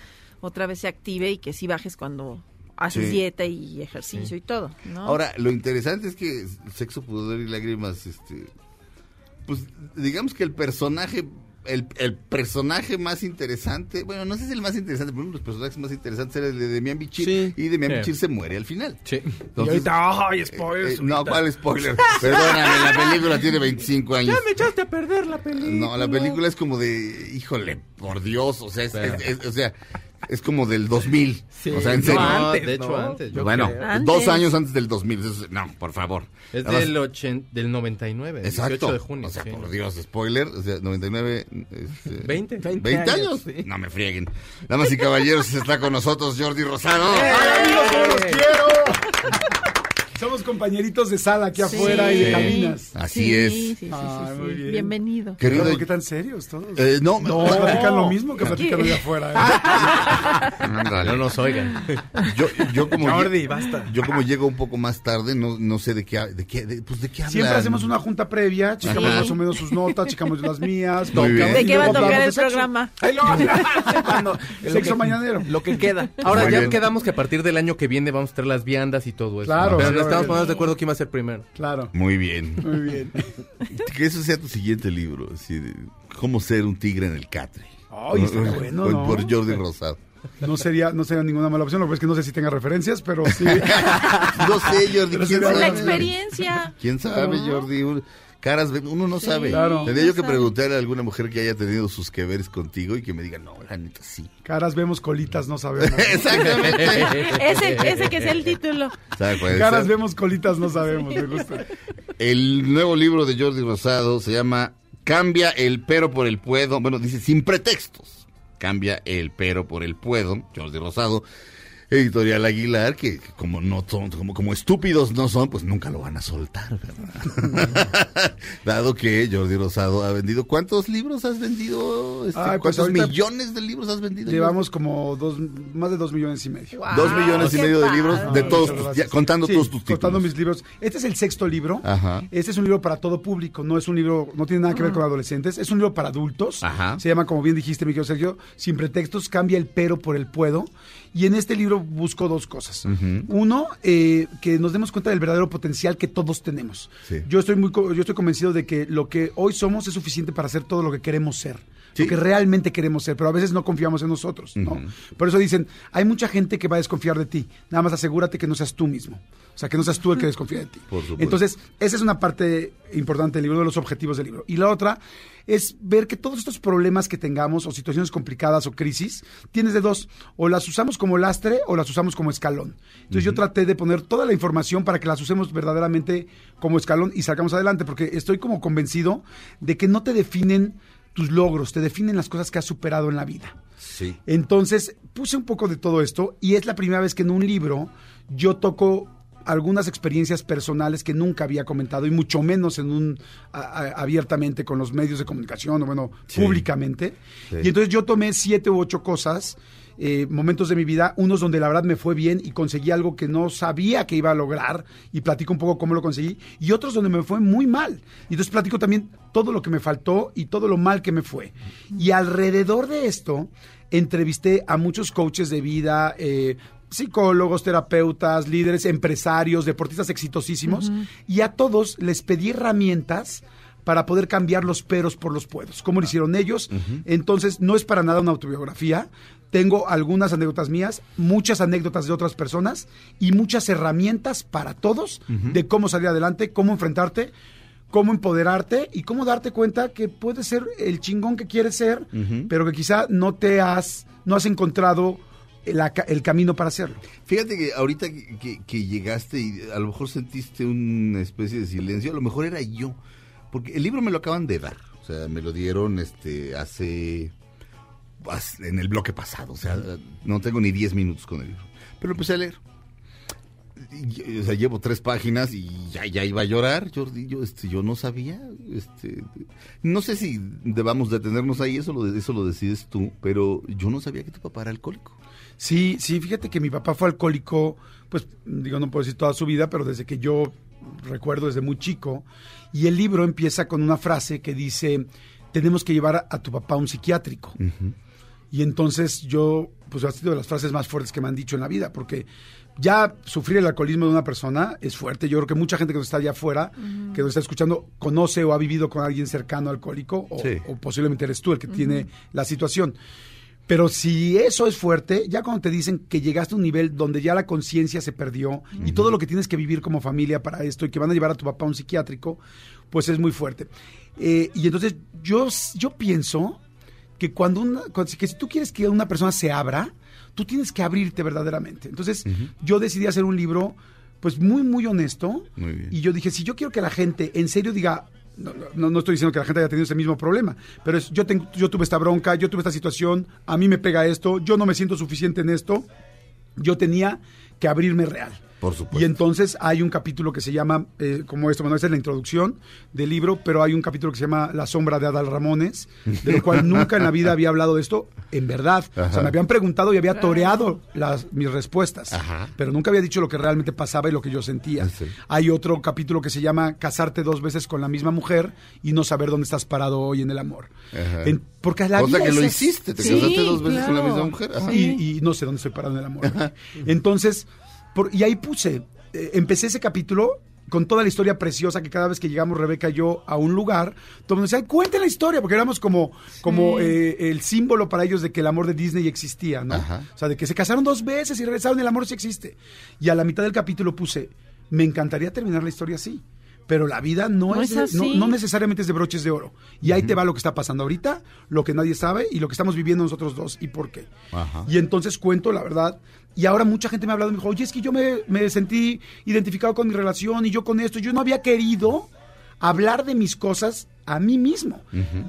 otra vez se active y que sí bajes cuando haces Sí. dieta y ejercicio y todo, ¿no? Ahora, lo interesante es que Sexo, Pudor y Lágrimas, este, pues digamos que el personaje, el, el personaje más interesante, bueno, no sé si el más interesante, pero uno de los personajes más interesantes era el de Demian Bichir, Sí. y Demian Sí. Bichir se muere al final. Sí. Y Entonces, ahorita, ay, spoilers. eh, no, ahorita. ¿cuál spoiler? Perdóname, la película tiene 25 años. me echaste a perder la película. No, la película es como de, híjole, por Dios, o sea, es, es- es- o sea, es como del 2000. Sí, o sea, en no, serio. No, antes, de hecho, ¿no? antes. yo bueno. Antes. dos años antes del 2000. eso es- no, por favor. Es Nada más- del, ochen- del 99, Exacto. 18 de junio. O sea, sí. por Dios, spoiler. O sea, 99. Este, 20. 20 ¿20 años. sí. No me frieguen. Damas y caballeros, está con nosotros Jordi Rosado. ¡Ay, amigos, los quiero! Somos compañeritos de sala aquí Sí. afuera y de Sí. cabinas. Así Sí, es. sí, sí, sí, Ay, sí. muy bien. Bienvenido. Querido, ¿Por qué tan serios todos? eh, no, No, platican lo mismo que platican allá afuera. ¿eh? No nos oigan. Yo, yo como Jordi, basta. Yo como llego un poco más tarde, no, no sé de qué, de qué, de, pues de qué hablan. Siempre hacemos una junta previa, checamos más o menos sus notas, checamos las mías. Muy bien. ¿De qué va a tocar el programa? Ay, no, cuando- Sexo mañanero. Lo que queda. Ahora Muy ya bien. quedamos que a partir del año que viene vamos a traer las viandas y todo eso. Claro, Pero estamos poniendo de acuerdo quién va a ser primero. Claro, Muy bien. muy bien. Que eso sea tu siguiente libro. Así de, cómo ser un tigre en el catre. Ay, estaría bueno, Por- ¿no? Por Jordi Rosado. No sería, no sería ninguna mala opción, lo que es que no sé si tenga referencias, pero sí. No sé, Jordi. ¿Quién Por la sabe? experiencia. ¿Quién sabe, Jordi? Caras, uno no Sí, sabe. Claro. Tendría yo que preguntarle a alguna mujer que haya tenido sus que veres contigo y que me diga, no, la neta sí. Caras vemos, colitas no sabemos. Exactamente. Ese, ese que es el título. Caras vemos, colitas no sabemos, me gusta. El nuevo libro de Jordi Rosado se llama Cambia el pero por el puedo. Bueno, dice sin pretextos. Cambia el pero por el puedo. Jordi Rosado. Editorial Aguilar, que, que como no son, como, como estúpidos no son, pues nunca lo van a soltar, ¿verdad? Dado que Jordi Rosado ha vendido. ¿Cuántos libros has vendido? Este, Ay, pues ¿Cuántos millones de libros has vendido? Llevamos como dos, más de dos millones y medio. Dos millones y medio de padre. libros de No, todos tus, ya, contando Sí, todos tus títulos. Contando mis libros. Este es el sexto libro. Ajá. Este es un libro para todo público, no es un libro, no tiene nada que ver con adolescentes, es un libro para adultos. Ajá. Se llama, como bien dijiste, mi querido Sergio, Sin pretextos, cambia el pero por el puedo. Y en este libro busco dos cosas. Uno, eh, que nos demos cuenta del verdadero potencial que todos tenemos. Sí. Yo estoy muy, yo estoy convencido de que lo que hoy somos es suficiente para hacer todo lo que queremos ser. Sí. Lo que realmente queremos ser, pero a veces no confiamos en nosotros, ¿no? Ujú. Por eso dicen, hay mucha gente que va a desconfiar de ti. Nada más asegúrate que no seas tú mismo. O sea, que no seas tú el que desconfía de ti. Por supuesto. Entonces, esa es una parte importante del libro, de los objetivos del libro. Y la otra es ver que todos estos problemas que tengamos, o situaciones complicadas o crisis, tienes de dos. O las usamos como lastre o las usamos como escalón. Entonces, yo traté de poner toda la información para que las usemos verdaderamente como escalón y salgamos adelante, porque estoy como convencido de que no te definen tus logros, te definen las cosas que has superado en la vida. Sí. Entonces puse un poco de todo esto y es la primera vez que en un libro yo toco algunas experiencias personales que nunca había comentado y mucho menos en un a- a- abiertamente con los medios de comunicación o bueno Sí. públicamente Sí. y entonces yo tomé siete u ocho cosas eh, momentos de mi vida unos donde la verdad me fue bien y conseguí algo que no sabía que iba a lograr y platico un poco cómo lo conseguí y otros donde me fue muy mal. Y entonces platico también todo lo que me faltó y todo lo mal que me fue. Y alrededor de esto entrevisté a muchos coaches de vida, eh, psicólogos, terapeutas, líderes, empresarios, deportistas exitosísimos, y a todos les pedí herramientas para poder cambiar los peros por los puedos. ¿Cómo lo hicieron ellos? Entonces, no es para nada una autobiografía. Tengo algunas anécdotas mías, muchas anécdotas de otras personas y muchas herramientas para todos de cómo salir adelante, cómo enfrentarte, cómo empoderarte y cómo darte cuenta que puedes ser el chingón que quieres ser, pero que quizá no te has, no has encontrado el camino para hacerlo. Fíjate que ahorita que, que- que llegaste y a lo mejor sentiste una especie de silencio, a lo mejor era yo. Porque el libro me lo acaban de dar. O sea, me lo dieron este hace. en el bloque pasado. O sea, no tengo ni 10 minutos con el libro. Pero lo empecé a leer. Y, o sea, llevo tres páginas y ya, ya iba a llorar. Jordi, yo, este, yo no sabía. Este, no sé si debamos detenernos ahí, eso lo, eso lo decides tú. Pero yo no sabía que tu papá era alcohólico. Sí, sí, fíjate que mi papá fue alcohólico, pues digo, no puedo decir toda su vida, pero desde que yo recuerdo desde muy chico. Y el libro empieza con una frase que dice, tenemos que llevar a, a tu papá a un psiquiátrico. Y entonces yo, pues ha sido de las frases más fuertes que me han dicho en la vida, porque ya sufrir el alcoholismo de una persona es fuerte. Yo creo que mucha gente que nos está allá afuera, que nos está escuchando, conoce o ha vivido con alguien cercano alcohólico, o, Sí. o posiblemente eres tú el que tiene la situación. Pero si eso es fuerte, ya cuando te dicen que llegaste a un nivel donde ya la conciencia se perdió y todo lo que tienes que vivir como familia para esto y que van a llevar a tu papá a un psiquiátrico, pues es muy fuerte. Eh, y entonces yo, yo pienso que cuando una, que si tú quieres que una persona se abra, tú tienes que abrirte verdaderamente. Entonces, yo decidí hacer un libro, pues muy, muy honesto. Muy bien. Y yo dije, si yo quiero que la gente en serio diga, no, no, estoy diciendo que la gente haya tenido ese mismo problema, pero es, yo, tengo, yo tuve esta bronca, yo tuve esta situación, a mí me pega esto, yo no me siento suficiente en esto, yo tenía que abrirme real. Por supuesto. Y entonces hay un capítulo que se llama, eh, como esto, bueno, esa es la introducción del libro, pero hay un capítulo que se llama La sombra de Adal Ramones, de lo cual nunca en la vida había hablado de esto en verdad. O sea, me habían preguntado y había toreado las, mis respuestas, Ajá. pero nunca había dicho lo que realmente pasaba y lo que yo sentía. Sí. Hay otro capítulo que se llama Casarte dos veces con la misma mujer y no saber dónde estás parado hoy en el amor. Ajá. En- porque la O sea vida que lo es hiciste, te Sí, casaste dos veces con la misma mujer. Ajá. y, y no sé dónde estoy parado en el amor. Entonces, por- y ahí puse, eh, empecé ese capítulo con toda la historia preciosa que cada vez que llegamos Rebeca y yo a un lugar, todo el mundo decía, cuenten la historia, porque éramos como, como eh, el símbolo para ellos de que el amor de Disney existía, ¿no? Ajá. O sea, de que se casaron dos veces y regresaron, el amor sí existe. Y a la mitad del capítulo puse, me encantaría terminar la historia así. Pero la vida no, No es, no, no necesariamente es de broches de oro. Y ahí te va lo que está pasando ahorita, lo que nadie sabe y lo que estamos viviendo nosotros dos y por qué. Ajá. Y entonces cuento la verdad. Y ahora mucha gente me ha hablado y me dijo, oye, es que yo me, me sentí identificado con mi relación y yo con esto. Yo no había querido hablar de mis cosas a mí mismo.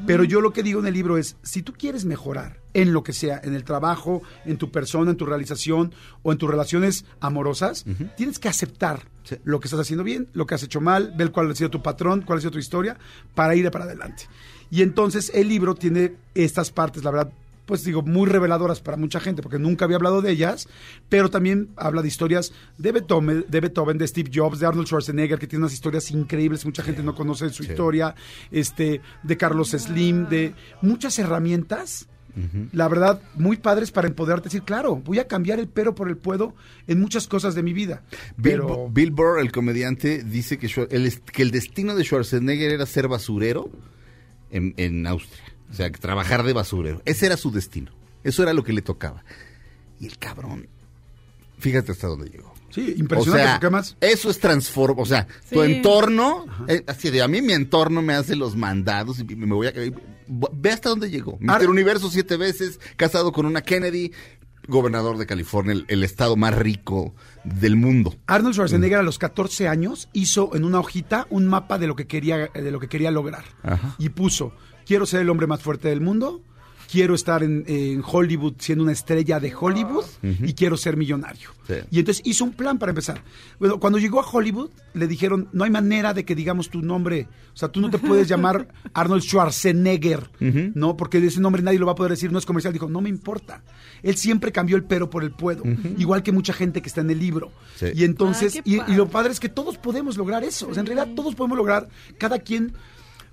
Pero yo lo que digo en el libro es, si tú quieres mejorar en lo que sea, en el trabajo, en tu persona, en tu realización o en tus relaciones amorosas, tienes que aceptar Sí. lo que estás haciendo bien, lo que has hecho mal, ver cuál ha sido tu patrón, cuál ha sido tu historia, para ir para adelante. Y entonces el libro tiene estas partes, la verdad, pues digo, muy reveladoras para mucha gente, porque nunca había hablado de ellas, pero también habla de historias de Beethoven, de, Beethoven, de Steve Jobs, de Arnold Schwarzenegger, que tiene unas historias increíbles, mucha gente no conoce su historia, este, de Carlos Slim, de muchas herramientas. La verdad, muy padres para empoderarte, decir, claro, voy a cambiar el pero por el puedo en muchas cosas de mi vida. Bill, Pero, Bill Burr, el comediante, dice que, el, que el destino de Schwarzenegger era ser basurero en, en Austria. O sea, que trabajar de basurero. Ese era su destino. Eso era lo que le tocaba. Y el cabrón, fíjate hasta dónde llegó. sí, impresionante, o sea, más eso es transform, o sea, tu entorno, eh, así de a mí mi entorno me hace los mandados y me voy a ve hasta dónde llegó. Mister Universo siete veces, casado con una Kennedy, gobernador de California, el, el estado más rico del mundo. Arnold Schwarzenegger a los 14 años hizo en una hojita un mapa de lo que quería, de lo que quería lograr. Ajá. Y puso, quiero ser el hombre más fuerte del mundo, quiero estar en, en Hollywood siendo una estrella de Hollywood y quiero ser millonario. Sí. Y entonces hizo un plan para empezar. Bueno, cuando llegó a Hollywood, le dijeron, no hay manera de que digamos tu nombre. O sea, tú no te puedes llamar Arnold Schwarzenegger, ¿no? Porque ese nombre nadie lo va a poder decir, no es comercial. Dijo, no me importa. Él siempre cambió el pero por el puedo. Igual que mucha gente que está en el libro. Sí. Y entonces, Ah, y, y lo padre. padre es que todos podemos lograr eso. O sea, en realidad todos podemos lograr, cada quien,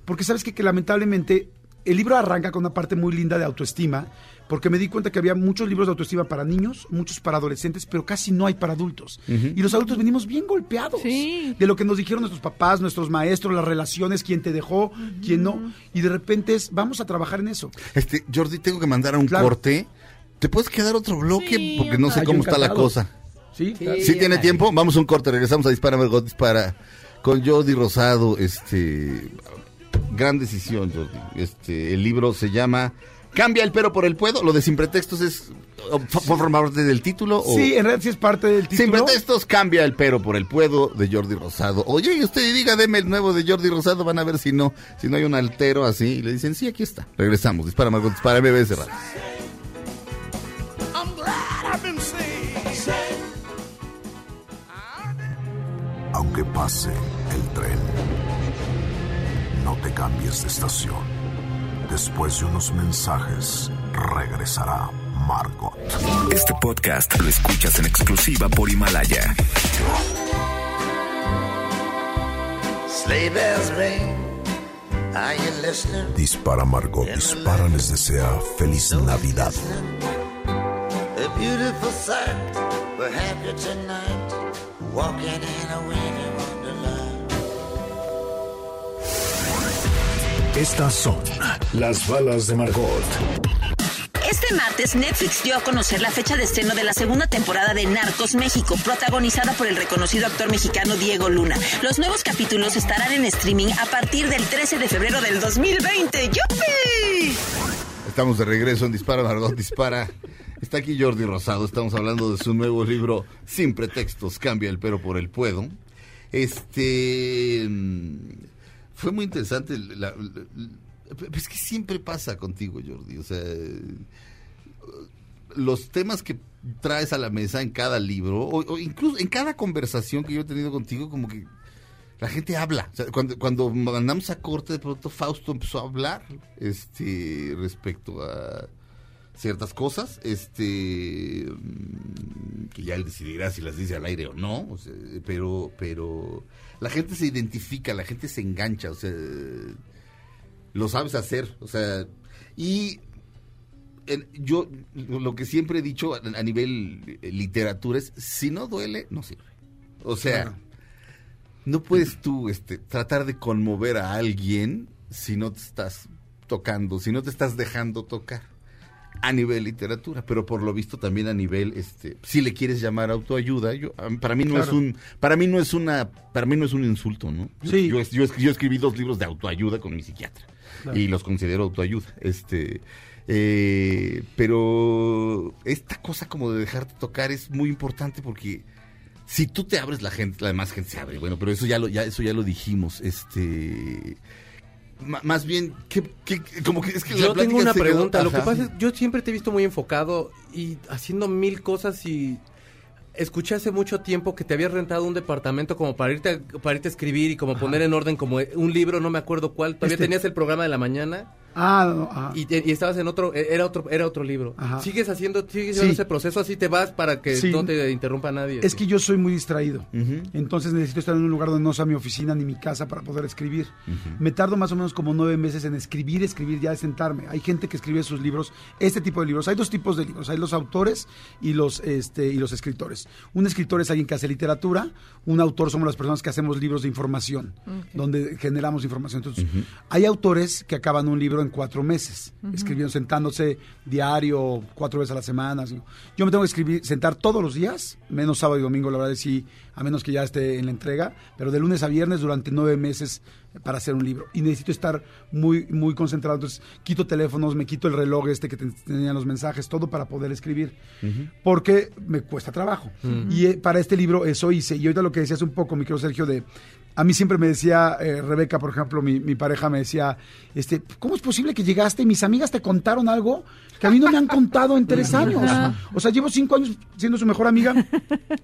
porque sabes que, que lamentablemente el libro arranca con una parte muy linda de autoestima, porque me di cuenta que había muchos libros de autoestima para niños, muchos para adolescentes, pero casi no hay para adultos. Y los adultos venimos bien golpeados Sí. de lo que nos dijeron nuestros papás, nuestros maestros, las relaciones, quién te dejó, quién no. Y de repente es, vamos a trabajar en eso. Este, Jordi, tengo que mandar a un Claro. corte. ¿Te puedes quedar otro bloque? Sí, Porque no sé cómo está la cosa. ¿Sí? claro. ¿Sí tiene tiempo? Vamos a un corte, regresamos a Dispara Margot Dispara con Jordi Rosado, este gran decisión, Jordi. Este, el libro se llama Cambia el pero por el puedo. Lo de sin pretextos es o, fo- forma parte del título o Sí, en realidad sí es parte del sin título. pretextos cambia el pero por el puedo de Jordi Rosado. Oye, y usted diga, deme el nuevo de Jordi Rosado, van a ver si no, si no hay un altero así. Y le dicen, sí, aquí está. Regresamos, dispara Margot, dispara MBS Radio. Aunque pase el tren, no te cambies de estación. Después de unos mensajes, regresará Margot. Este podcast lo escuchas en exclusiva por Himalaya. Dispara Margot, dispara les desea feliz Navidad. A beautiful sight. We're happy tonight, walking in a winter Estas son las balas de Margot. Este martes Netflix dio a conocer la fecha de estreno de la segunda temporada de Narcos México, protagonizada por el reconocido actor mexicano Diego Luna. Los nuevos capítulos estarán en streaming a partir del 13 de febrero del 2020. ¡Yupi! Estamos de regreso en Dispara, Margot Dispara. Está aquí Jordi Rosado, estamos hablando de su nuevo libro Sin pretextos, cambia el pero por el puedo. Este fue muy interesante. la- es que siempre pasa contigo, Jordi. O sea, los temas que traes a la mesa en cada libro, o, o incluso en cada conversación que yo he tenido contigo, como que la gente habla. O sea, cuando, cuando mandamos a corte, de pronto Fausto empezó a hablar este, respecto a ciertas cosas, este mm, que ya él decidirá si las dice al aire o no, o sea, pero, pero la gente se identifica, la gente se engancha, o sea, lo sabes hacer, o sea, y en- yo lo que siempre he dicho a, a nivel eh, literatura es, si no duele, no sirve. O sea, Claro. no puedes tú este, tratar de conmover a alguien si no te estás tocando, si no te estás dejando tocar a nivel literatura, pero por lo visto también a nivel, este, si le quieres llamar autoayuda, yo, para mí no es un, para mí no es una, para mí no es un insulto, ¿no? Sí. Yo, yo, yo escribí dos libros de autoayuda con mi psiquiatra Claro. y los considero autoayuda, este, eh, pero esta cosa como de dejarte tocar es muy importante porque si tú te abres la gente, la demás gente se abre, bueno, pero eso ya lo, ya, eso ya lo dijimos, este, más bien, ¿qué, qué- como que es que Yo tengo una quedó- pregunta. Lo que pasa es yo siempre te he visto muy enfocado y haciendo mil cosas y escuché hace mucho tiempo que te habías rentado un departamento como para irte a, para irte a escribir y como poner en orden como un libro, no me acuerdo cuál. Todavía Este. tenías el programa de la mañana Ah, no, ah. y, te- y estabas en otro era otro era otro libro. Ajá. Sigues haciendo sigues Sí. haciendo ese proceso así te vas para que Sí. no te interrumpa nadie. Es que yo soy muy distraído. Entonces necesito estar en un lugar donde no sea mi oficina ni mi casa para poder escribir. Me tardo más o menos como nueve meses en escribir, escribir, ya de sentarme. Hay gente que escribe sus libros, este tipo de libros. Hay dos tipos de libros. Hay los autores y los, este, y los escritores. Un escritor es alguien que hace literatura. Un autor somos las personas que hacemos libros de información, donde generamos información. Entonces, hay autores que acaban un libro en cuatro meses, escribiendo, sentándose diario, cuatro veces a la semana. así. Yo me tengo que escribir, sentar todos los días, menos sábado y domingo, la verdad es sí, a menos que ya esté en la entrega, pero de lunes a viernes durante nueve meses para hacer un libro. Y necesito estar muy, muy concentrado. Entonces, quito teléfonos, me quito el reloj este que te- tenían los mensajes, todo para poder escribir. Porque me cuesta trabajo. Y eh, para este libro eso hice. Y ahorita lo que decías un poco, mi querido Sergio, de... A mí siempre me decía, eh, Rebeca, por ejemplo, mi, mi pareja me decía, este, ¿cómo es posible que llegaste y mis amigas te contaron algo que a mí no me han contado en tres años? O sea, llevo cinco años siendo su mejor amiga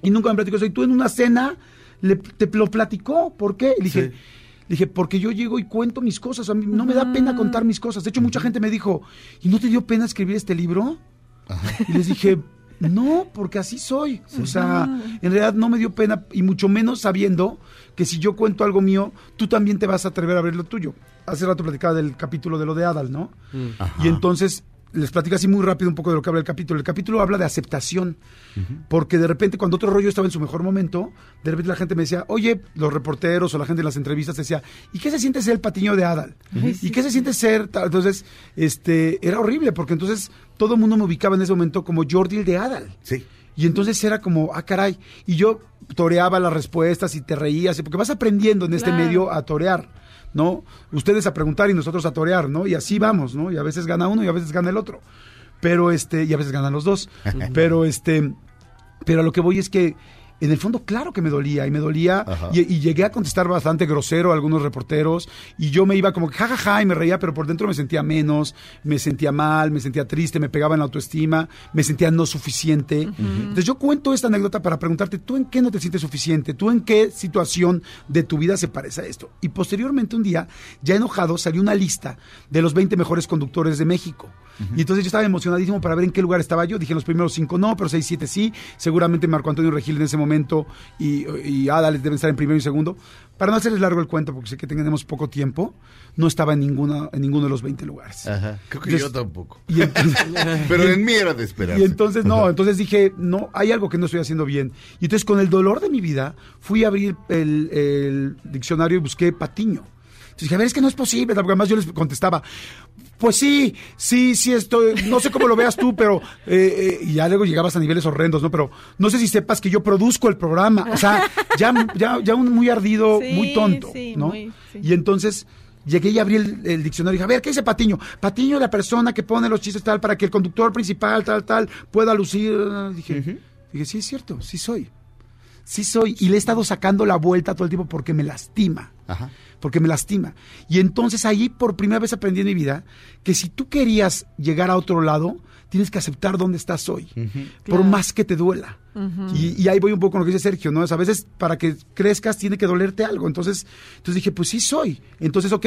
y nunca me platicó eso. Y tú en una cena le, te lo platicó. ¿Por qué? Y dije, le dije, porque yo llego y cuento mis cosas. A mí no me da pena contar mis cosas. De hecho, mucha gente me dijo, ¿y no te dio pena escribir este libro? Y les dije, no, porque así soy. O sea, en realidad no me dio pena y mucho menos sabiendo que si yo cuento algo mío, tú también te vas a atrever a ver lo tuyo. Hace rato platicaba del capítulo de lo de Adal, ¿no? Y entonces les platico así muy rápido un poco de lo que habla el capítulo. El capítulo habla de aceptación, porque de repente cuando otro rollo estaba en su mejor momento, de repente la gente me decía, oye, los reporteros o la gente en las entrevistas decía, ¿y qué se siente ser el patiño de Adal? ¿Y qué se siente ser? tal?". Entonces, este, era horrible, porque entonces todo el mundo me ubicaba en ese momento como Jordi el de Adal. Sí. Y entonces era como, ah, caray. Y yo toreaba las respuestas y te reías, porque vas aprendiendo en este Claro. medio a torear, ¿no? Ustedes a preguntar y nosotros a torear, ¿no? Y así vamos, ¿no? Y a veces gana uno y a veces gana el otro. Pero este, y a veces ganan los dos. pero este, pero a lo que voy es que en el fondo, claro que me dolía, y me dolía, y, y llegué a contestar bastante grosero a algunos reporteros, y yo me iba como que jajaja, ja, ja, y me reía, pero por dentro me sentía menos, me sentía mal, me sentía triste, me pegaba en la autoestima, me sentía no suficiente. Entonces yo cuento esta anécdota para preguntarte, ¿tú en qué no te sientes suficiente? ¿Tú en qué situación de tu vida se parece a esto? Y posteriormente un día, ya enojado, salió una lista de los 20 mejores conductores de México. Y entonces yo estaba emocionadísimo para ver en qué lugar estaba yo. Dije, los primeros cinco no, pero seis, siete sí. Seguramente Marco Antonio Regil en ese momento y, y Adales deben estar en primero y segundo. Para no hacerles largo el cuento, porque sé que tenemos poco tiempo, no estaba en, ninguna, en ninguno de los 20 lugares. Ajá. Creo que Entonces- yo tampoco. Y entonces, Pero en mí era de esperar. y entonces, no, entonces dije, no, hay algo que no estoy haciendo bien. Y entonces, con el dolor de mi vida, fui a abrir el, el diccionario y busqué patiño. Entonces dije, a ver, es que no es posible, porque además yo les contestaba, pues sí, sí, sí estoy, no sé cómo lo veas tú, pero, eh, eh, y ya luego llegabas a niveles horrendos, ¿no? Pero no sé si sepas que yo produzco el programa, o sea, ya, ya, ya un muy ardido, Sí, muy tonto, sí, ¿no? muy, sí. Y entonces llegué y abrí el, el diccionario y dije, a ver, ¿qué dice Patiño? Patiño es la persona que pone los chistes tal para que el conductor principal tal, tal, pueda lucir. Dije, dije, sí es cierto, sí soy. Sí soy. Y le he estado sacando la vuelta todo el tiempo porque me lastima. Ajá. Porque me lastima. Y entonces ahí por primera vez aprendí en mi vida que si tú querías llegar a otro lado, tienes que aceptar dónde estás hoy. Por Claro. más que te duela. y, y ahí voy un poco con lo que dice Sergio, ¿no? Es a veces para que crezcas tiene que dolerte algo. Entonces, entonces dije, pues sí soy. Entonces, ok,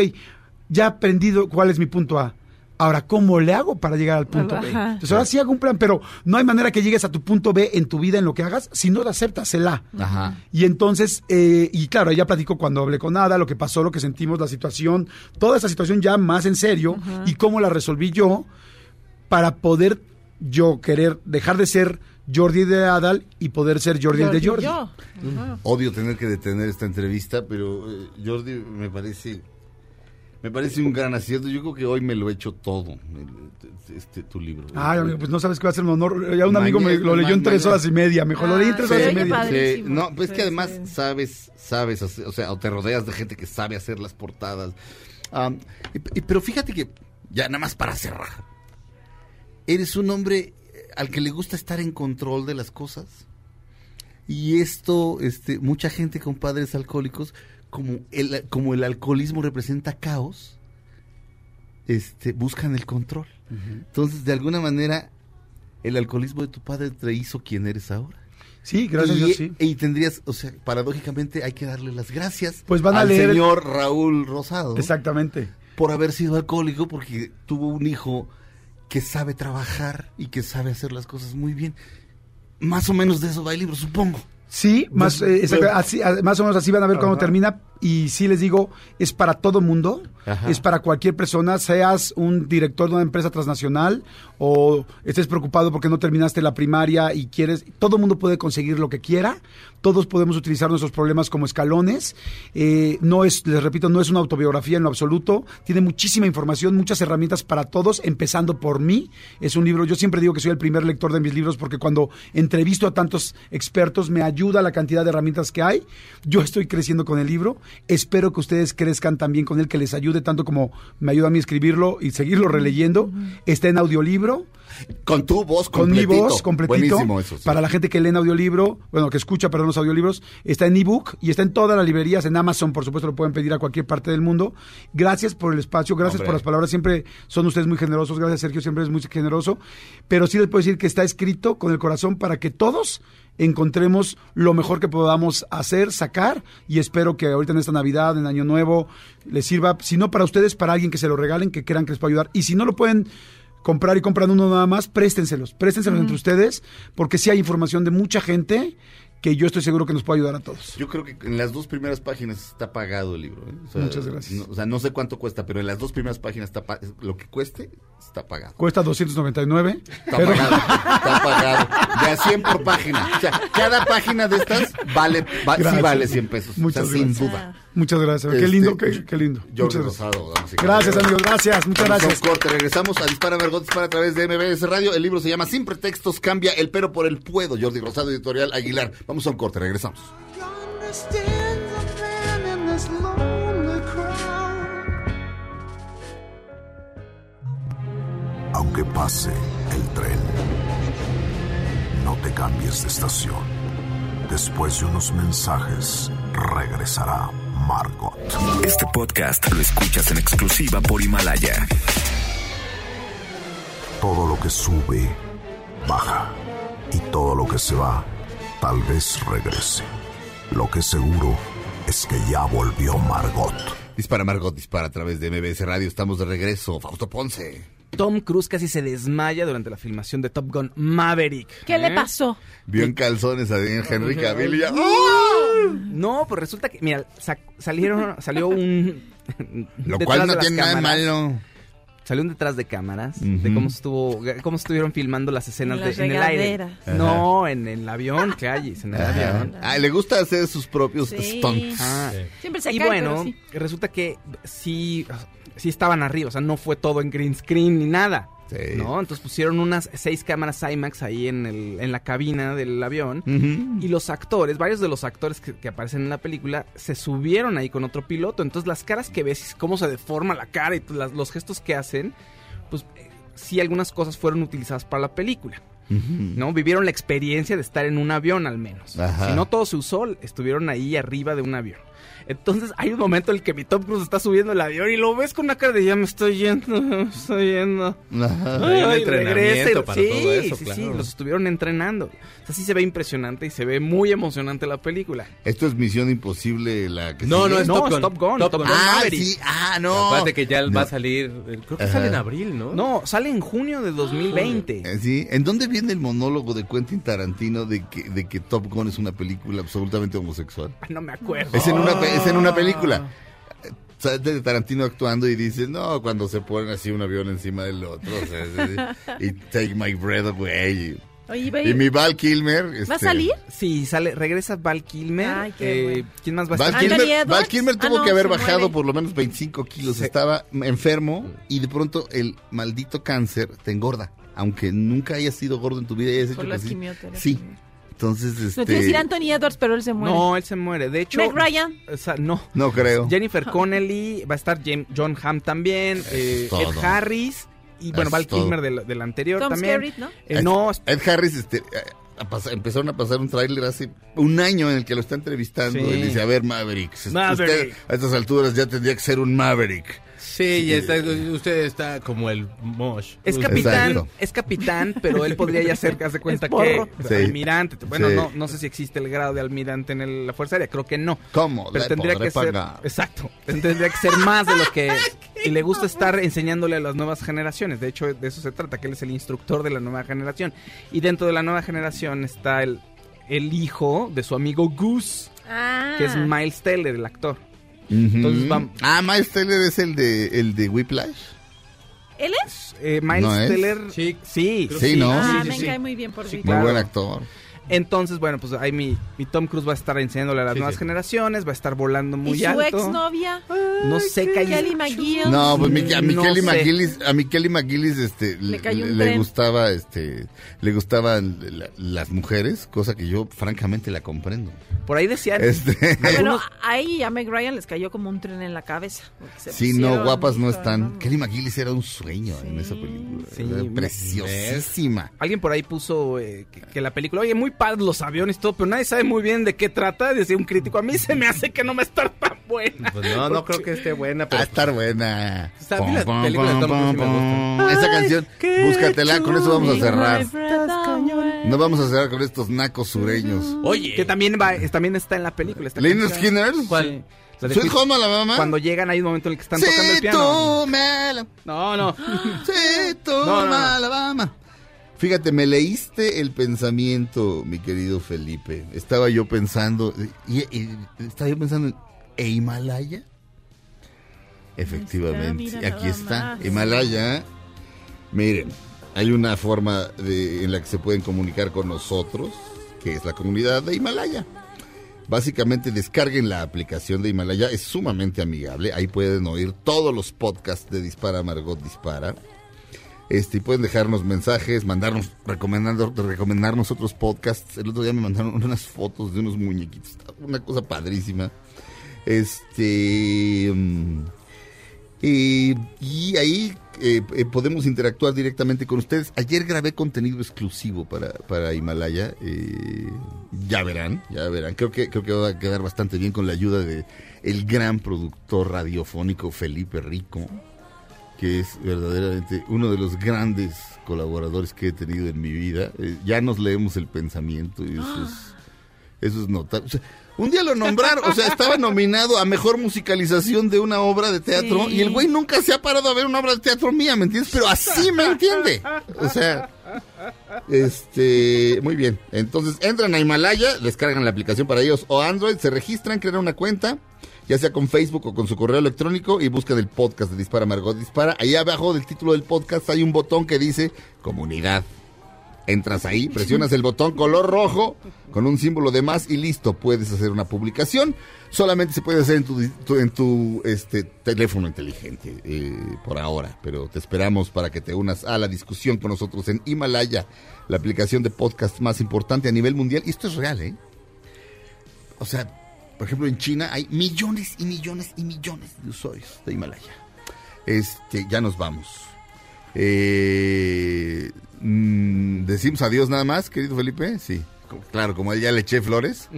ya he aprendido cuál es mi punto A. Ahora, ¿cómo le hago para llegar al punto B? Entonces, ahora sí hago un plan, pero no hay manera que llegues a tu punto B en tu vida, en lo que hagas, si no lo aceptas el A. Ajá. Y entonces, eh, y claro, ella platicó cuando hablé con Ada, lo que pasó, lo que sentimos, la situación, toda esa situación ya más en serio, y cómo la resolví yo para poder yo querer dejar de ser Jordi de Adal y poder ser Jordi, el de Jordi, yo. Odio tener que detener esta entrevista, pero eh, Jordi me parece me parece un gran acierto. Yo creo que hoy me lo he hecho todo, el- este tu libro. Ay, amigo, pues no sabes que va a ser un honor. Ya un amigo me lo leyó en tres horas y media. Mejor lo leí en tres Ah, horas y media. Sí, no, pues es que Sí, además sí. sabes, sabes, hacer- o sea, o te rodeas de gente que sabe hacer las portadas. Am, y- y- pero fíjate que, ya nada más para cerrar, eres un hombre eh, al que le gusta estar en control de las cosas. Y esto, este, mucha gente con padres alcohólicos, como el, como el alcoholismo representa caos, este, buscan el control. Entonces, de alguna manera, el alcoholismo de tu padre te hizo quien eres ahora. Sí, gracias y, a Dios, sí. y tendrías, o sea, paradójicamente hay que darle las gracias Pues van a al leer- señor Raúl Rosado Exactamente. por haber sido alcohólico porque tuvo un hijo que sabe trabajar y que sabe hacer las cosas muy bien. Más o menos de eso va el libro, supongo. Sí, más, eh, exacto, así, más o menos así van a ver cuando termina. Y sí les digo, es para todo mundo, Ajá. es para cualquier persona, seas un director de una empresa transnacional o estés preocupado porque no terminaste la primaria y quieres, todo mundo puede conseguir lo que quiera, todos podemos utilizar nuestros problemas como escalones. Eh, no es, les repito, no es una autobiografía en lo absoluto, tiene muchísima información, muchas herramientas para todos, empezando por mí. Es un libro, yo siempre digo que soy el primer lector de mis libros porque cuando entrevisto a tantos expertos me ayuda la cantidad de herramientas que hay. Yo estoy creciendo con el libro, espero que ustedes crezcan también con él, que les ayude tanto como me ayuda a mí escribirlo y seguirlo releyendo. Está en audiolibro. Con tu voz Con mi completito. voz completito. Buenísimo eso, sí. Para la gente que lee en audiolibro, bueno, que escucha, perdón, los audiolibros, está en ebook y está en todas las librerías, en Amazon, por supuesto, lo pueden pedir a cualquier parte del mundo. Gracias por el espacio, gracias Hombre. por las palabras, siempre son ustedes muy generosos, gracias Sergio, siempre es muy generoso, pero sí les puedo decir que está escrito con el corazón para que todos encontremos lo mejor que podamos hacer, sacar, y espero que ahorita en esta Navidad, en Año Nuevo, les sirva, si no para ustedes, para alguien que se lo regalen, que crean que les puede ayudar, y si no lo pueden comprar y compran uno nada más, préstenselos, préstenselos entre ustedes, porque sí hay información de mucha gente que yo estoy seguro que nos puede ayudar a todos. Yo creo que en las dos primeras páginas está pagado el libro. ¿eh? O sea, Muchas gracias. no- o sea, no sé cuánto cuesta, pero en las dos primeras páginas está lo que cueste está pagado. Cuesta 299, Está pero pagado, está pagado. De a 100 por página. O sea, cada página de estas vale, va- sí Gracias. vale 100 pesos. Muchas o sea, sin gracias. duda. muchas gracias. Qué Este, lindo, qué, qué lindo. Gracias. Rosado, Gracias, caballeros. amigos, gracias, muchas Vamos a un gracias. corte, regresamos a Dispara Margot Dispara a través de MBS Radio. El libro se llama Sin pretextos, cambia el pero por el puedo. Jordi Rosado, editorial Aguilar. Vamos a un corte, regresamos. Aunque pase el tren, no te cambies de estación. Después de unos mensajes, regresará Margot. Este podcast lo escuchas en exclusiva por Himalaya. Todo lo que sube, baja. Y todo lo que se va, tal vez regrese. Lo que seguro es que ya volvió Margot. Dispara Margot Dispara a través de MBS Radio. Estamos de regreso. Fausto Ponce. Tom Cruise casi se desmaya durante la filmación de Top Gun Maverick. ¿Qué le pasó? Vio en calzones a Henry Cavill y ya. ¡oh! No, pues resulta que, mira, sa- salieron, salió un... Lo cual no tiene nada de malo. Salió un detrás de cámaras de cómo estuvo, cómo estuvieron filmando las escenas En de- las en el aire. No, en el avión, que hay, en el Ajá. avión. Ah, le gusta hacer sus propios Sí. stunts. Ah, Siempre se y cae, bueno, pero sí. resulta que sí, sí estaban arriba, o sea, no fue todo en green screen ni nada. Sí. ¿No? Entonces pusieron unas seis cámaras IMAX ahí en, el, en la cabina del avión. Y los actores, varios de los actores que, que aparecen en la película, se subieron ahí con otro piloto. Entonces las caras que ves, cómo se deforma la cara y las- los gestos que hacen, pues eh, sí algunas cosas fueron utilizadas para la película. ¿No? Vivieron la experiencia de estar en un avión al menos. Ajá. Si no todo se usó, estuvieron ahí arriba de un avión. Entonces hay un momento en el que mi Tom Cruise está subiendo el avión y lo ves con una cara de ya me estoy yendo, me estoy yendo. Ay, entrenamiento regresa y- para sí, todo eso, sí, claro. sí, los estuvieron entrenando. O sea, sí se ve impresionante y se ve muy emocionante la película. Esto es Misión Imposible, la que No, sigue. no, es No, Top es Gun. Top Gun, Top Top Gun. Gun. Ah, Maverick. sí, ah, no. Aparte que ya va a salir, creo que Ajá. sale en abril, ¿no? No, sale en junio de 2020. Eh, Sí, ¿en dónde viene el monólogo de Quentin Tarantino de que, de que Top Gun es una película absolutamente homosexual? Ah, No me acuerdo. Es en una, pe- es en una película. Sale de Tarantino actuando y dice, no, cuando se ponen así un avión encima del otro, o sea, es- y take my breath away. Oye, Y, mi Val Kilmer. ¿va a este, salir? Sí, sale, regresa Val Kilmer. Ay, qué eh, bueno. ¿Quién más va a Val Kilmer, Edwards. Val Kilmer Ah, tuvo no, que haber bajado muere. por lo menos 25 kilos. Sí. Estaba enfermo y de pronto el maldito cáncer te engorda. Aunque nunca hayas sido gordo en tu vida y hayas Por hecho las que sí. Entonces, este. No te decir Anthony Edwards, pero él se muere. No, él se muere. De hecho, Meg Ryan. o sea, no. No creo. Jennifer Connelly, va a estar John Hamm también, eh. Ed Harris y bueno, Es Val todo. Kilmer del, del anterior Tom también. Skerritt, ¿no? Eh, no, Ed Harris, este. eh, a pasar- empezaron a pasar un tráiler hace un año en el que lo está entrevistando. Sí. Y dice, a ver, Maverick. usted Maverick. a estas alturas ya tendría que ser un Maverick. Sí, ya está, usted está como el Mosh. Es capitán, Exacto. es capitán, pero él podría ya ser, haz de cuenta que Sí. almirante. Bueno, Sí. no, no sé si existe el grado de almirante en el- la Fuerza Aérea, creo que no. ¿Cómo? Pero Le tendría que ser, pagar. exacto, tendría que ser más de lo que es. Y le gusta estar enseñándole a las nuevas generaciones. De hecho, de eso se trata, que él es el instructor de la nueva generación. Y dentro de la nueva generación está el, el hijo de su amigo Goose, Ah. que es Miles Teller, el actor. Ujú. Entonces, vam- Ah, Miles Teller es el de, el de Whiplash. ¿Él es? Eh, Miles ¿No es? Teller, Sí. sí, Creo Sí, que ¿no? Ah, sí, me sí. cae muy bien por Sí, sí. Muy Claro. buen actor. Entonces, bueno, pues ahí mi, mi Tom Cruise va a estar enseñándole a las Sí, nuevas sí. generaciones, va a estar volando muy ¿Y su alto. exnovia? No sé Kelly McGill. No, pues mi- a No Michelle sé. McGillis, a Michelle McGillis, este, Le gustaba, este, le gustaban la- las mujeres, cosa que yo francamente la comprendo. Por ahí decían. Este, Bueno, ahí a Meg Ryan les cayó como un tren en la cabeza. se sí, no, guapas no están. Kelly McGillis era un sueño en esa película. Preciosísima. Alguien por ahí puso eh, que, que la película, oye, muy padres los aviones y todo, pero nadie sabe muy bien de qué trata. Decía un crítico, a mí se me hace que no va a estar tan buena. Pues no, no creo que esté buena, Va pero a estar buena. O sea, a mí las películas de Tom Cruise sí me gustan. Esa canción, búscatela, con eso vamos a cerrar. No vamos a cerrar con estos nacos sureños. Oye, Que también va, también está en la película. canción. Skinner. La Sweet- Home Alabama. Cuando llegan hay un momento en el que están tocando el Sí, piano. tú, Mala- No, no. Sí, tú, No, no, no. Alabama. Fíjate, me leíste el pensamiento, mi querido Felipe. Estaba yo pensando, y, y- estaba yo pensando en ¿e Himalaya. Efectivamente, mira aquí está, más. Himalaya. Miren, hay una forma de- en la que se pueden comunicar con nosotros, que es la comunidad de Himalaya. Básicamente descarguen la aplicación de Himalaya, es sumamente amigable. Ahí pueden oír todos los podcasts de Dispara Margot Dispara. Este, pueden dejarnos mensajes, mandarnos, recomendarnos otros podcasts. El otro día me mandaron unas fotos de unos muñequitos, una cosa padrísima. Este. mm, y, y ahí eh, eh, podemos interactuar directamente con ustedes. Ayer grabé contenido exclusivo para, para Himalaya. eh, ya verán, ya verán. Creo que, creo que va a quedar bastante bien con la ayuda de el gran productor radiofónico Felipe Rico, que es verdaderamente uno de los grandes colaboradores que he tenido en mi vida. Eh, ya nos leemos el pensamiento y eso es, eso es notable. O sea, Un día lo nombraron, o sea, estaba nominado a mejor musicalización de una obra de teatro Sí. y el güey nunca se ha parado a ver una obra de teatro mía, ¿me entiendes? Pero así me entiende. O sea, este, muy bien. Entonces entran a Himalaya, descargan la aplicación para ellos o Android, se registran, crean una cuenta, ya sea con Facebook o con su correo electrónico y buscan el podcast de Dispara Margot Dispara. Ahí abajo del título del podcast hay un botón que dice comunidad. Entras ahí, presionas el botón color rojo con un símbolo de más y listo, puedes hacer una publicación. Solamente se puede hacer en tu, tu- en tu este, teléfono inteligente eh, por ahora, pero te esperamos para que te unas a la discusión con nosotros en Himalaya, la aplicación de podcast más importante a nivel mundial. Y esto es real, ¿eh? O sea, por ejemplo, en China hay millones y millones y millones de usuarios de Himalaya. Este, ya nos vamos. Eh, mm, Decimos adiós nada más, querido Felipe. Sí, claro, como ya le eché flores.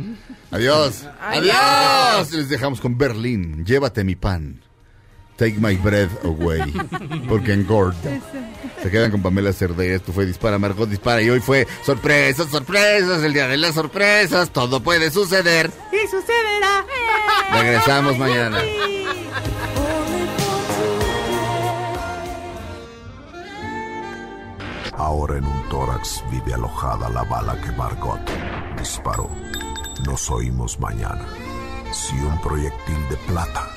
Adiós. Adiós. Les dejamos con Berlín. Llévate mi pan. Take my breath away. Porque engorda. Se quedan con Pamela Cerdeira. Esto fue Dispara, Margot Dispara. Y hoy fue sorpresas, sorpresas. El día de las sorpresas. Todo puede suceder. Y sucederá. Regresamos mañana. Ahora en un tórax vive alojada la bala que Margot disparó. Nos oímos mañana. Si un proyectil de plata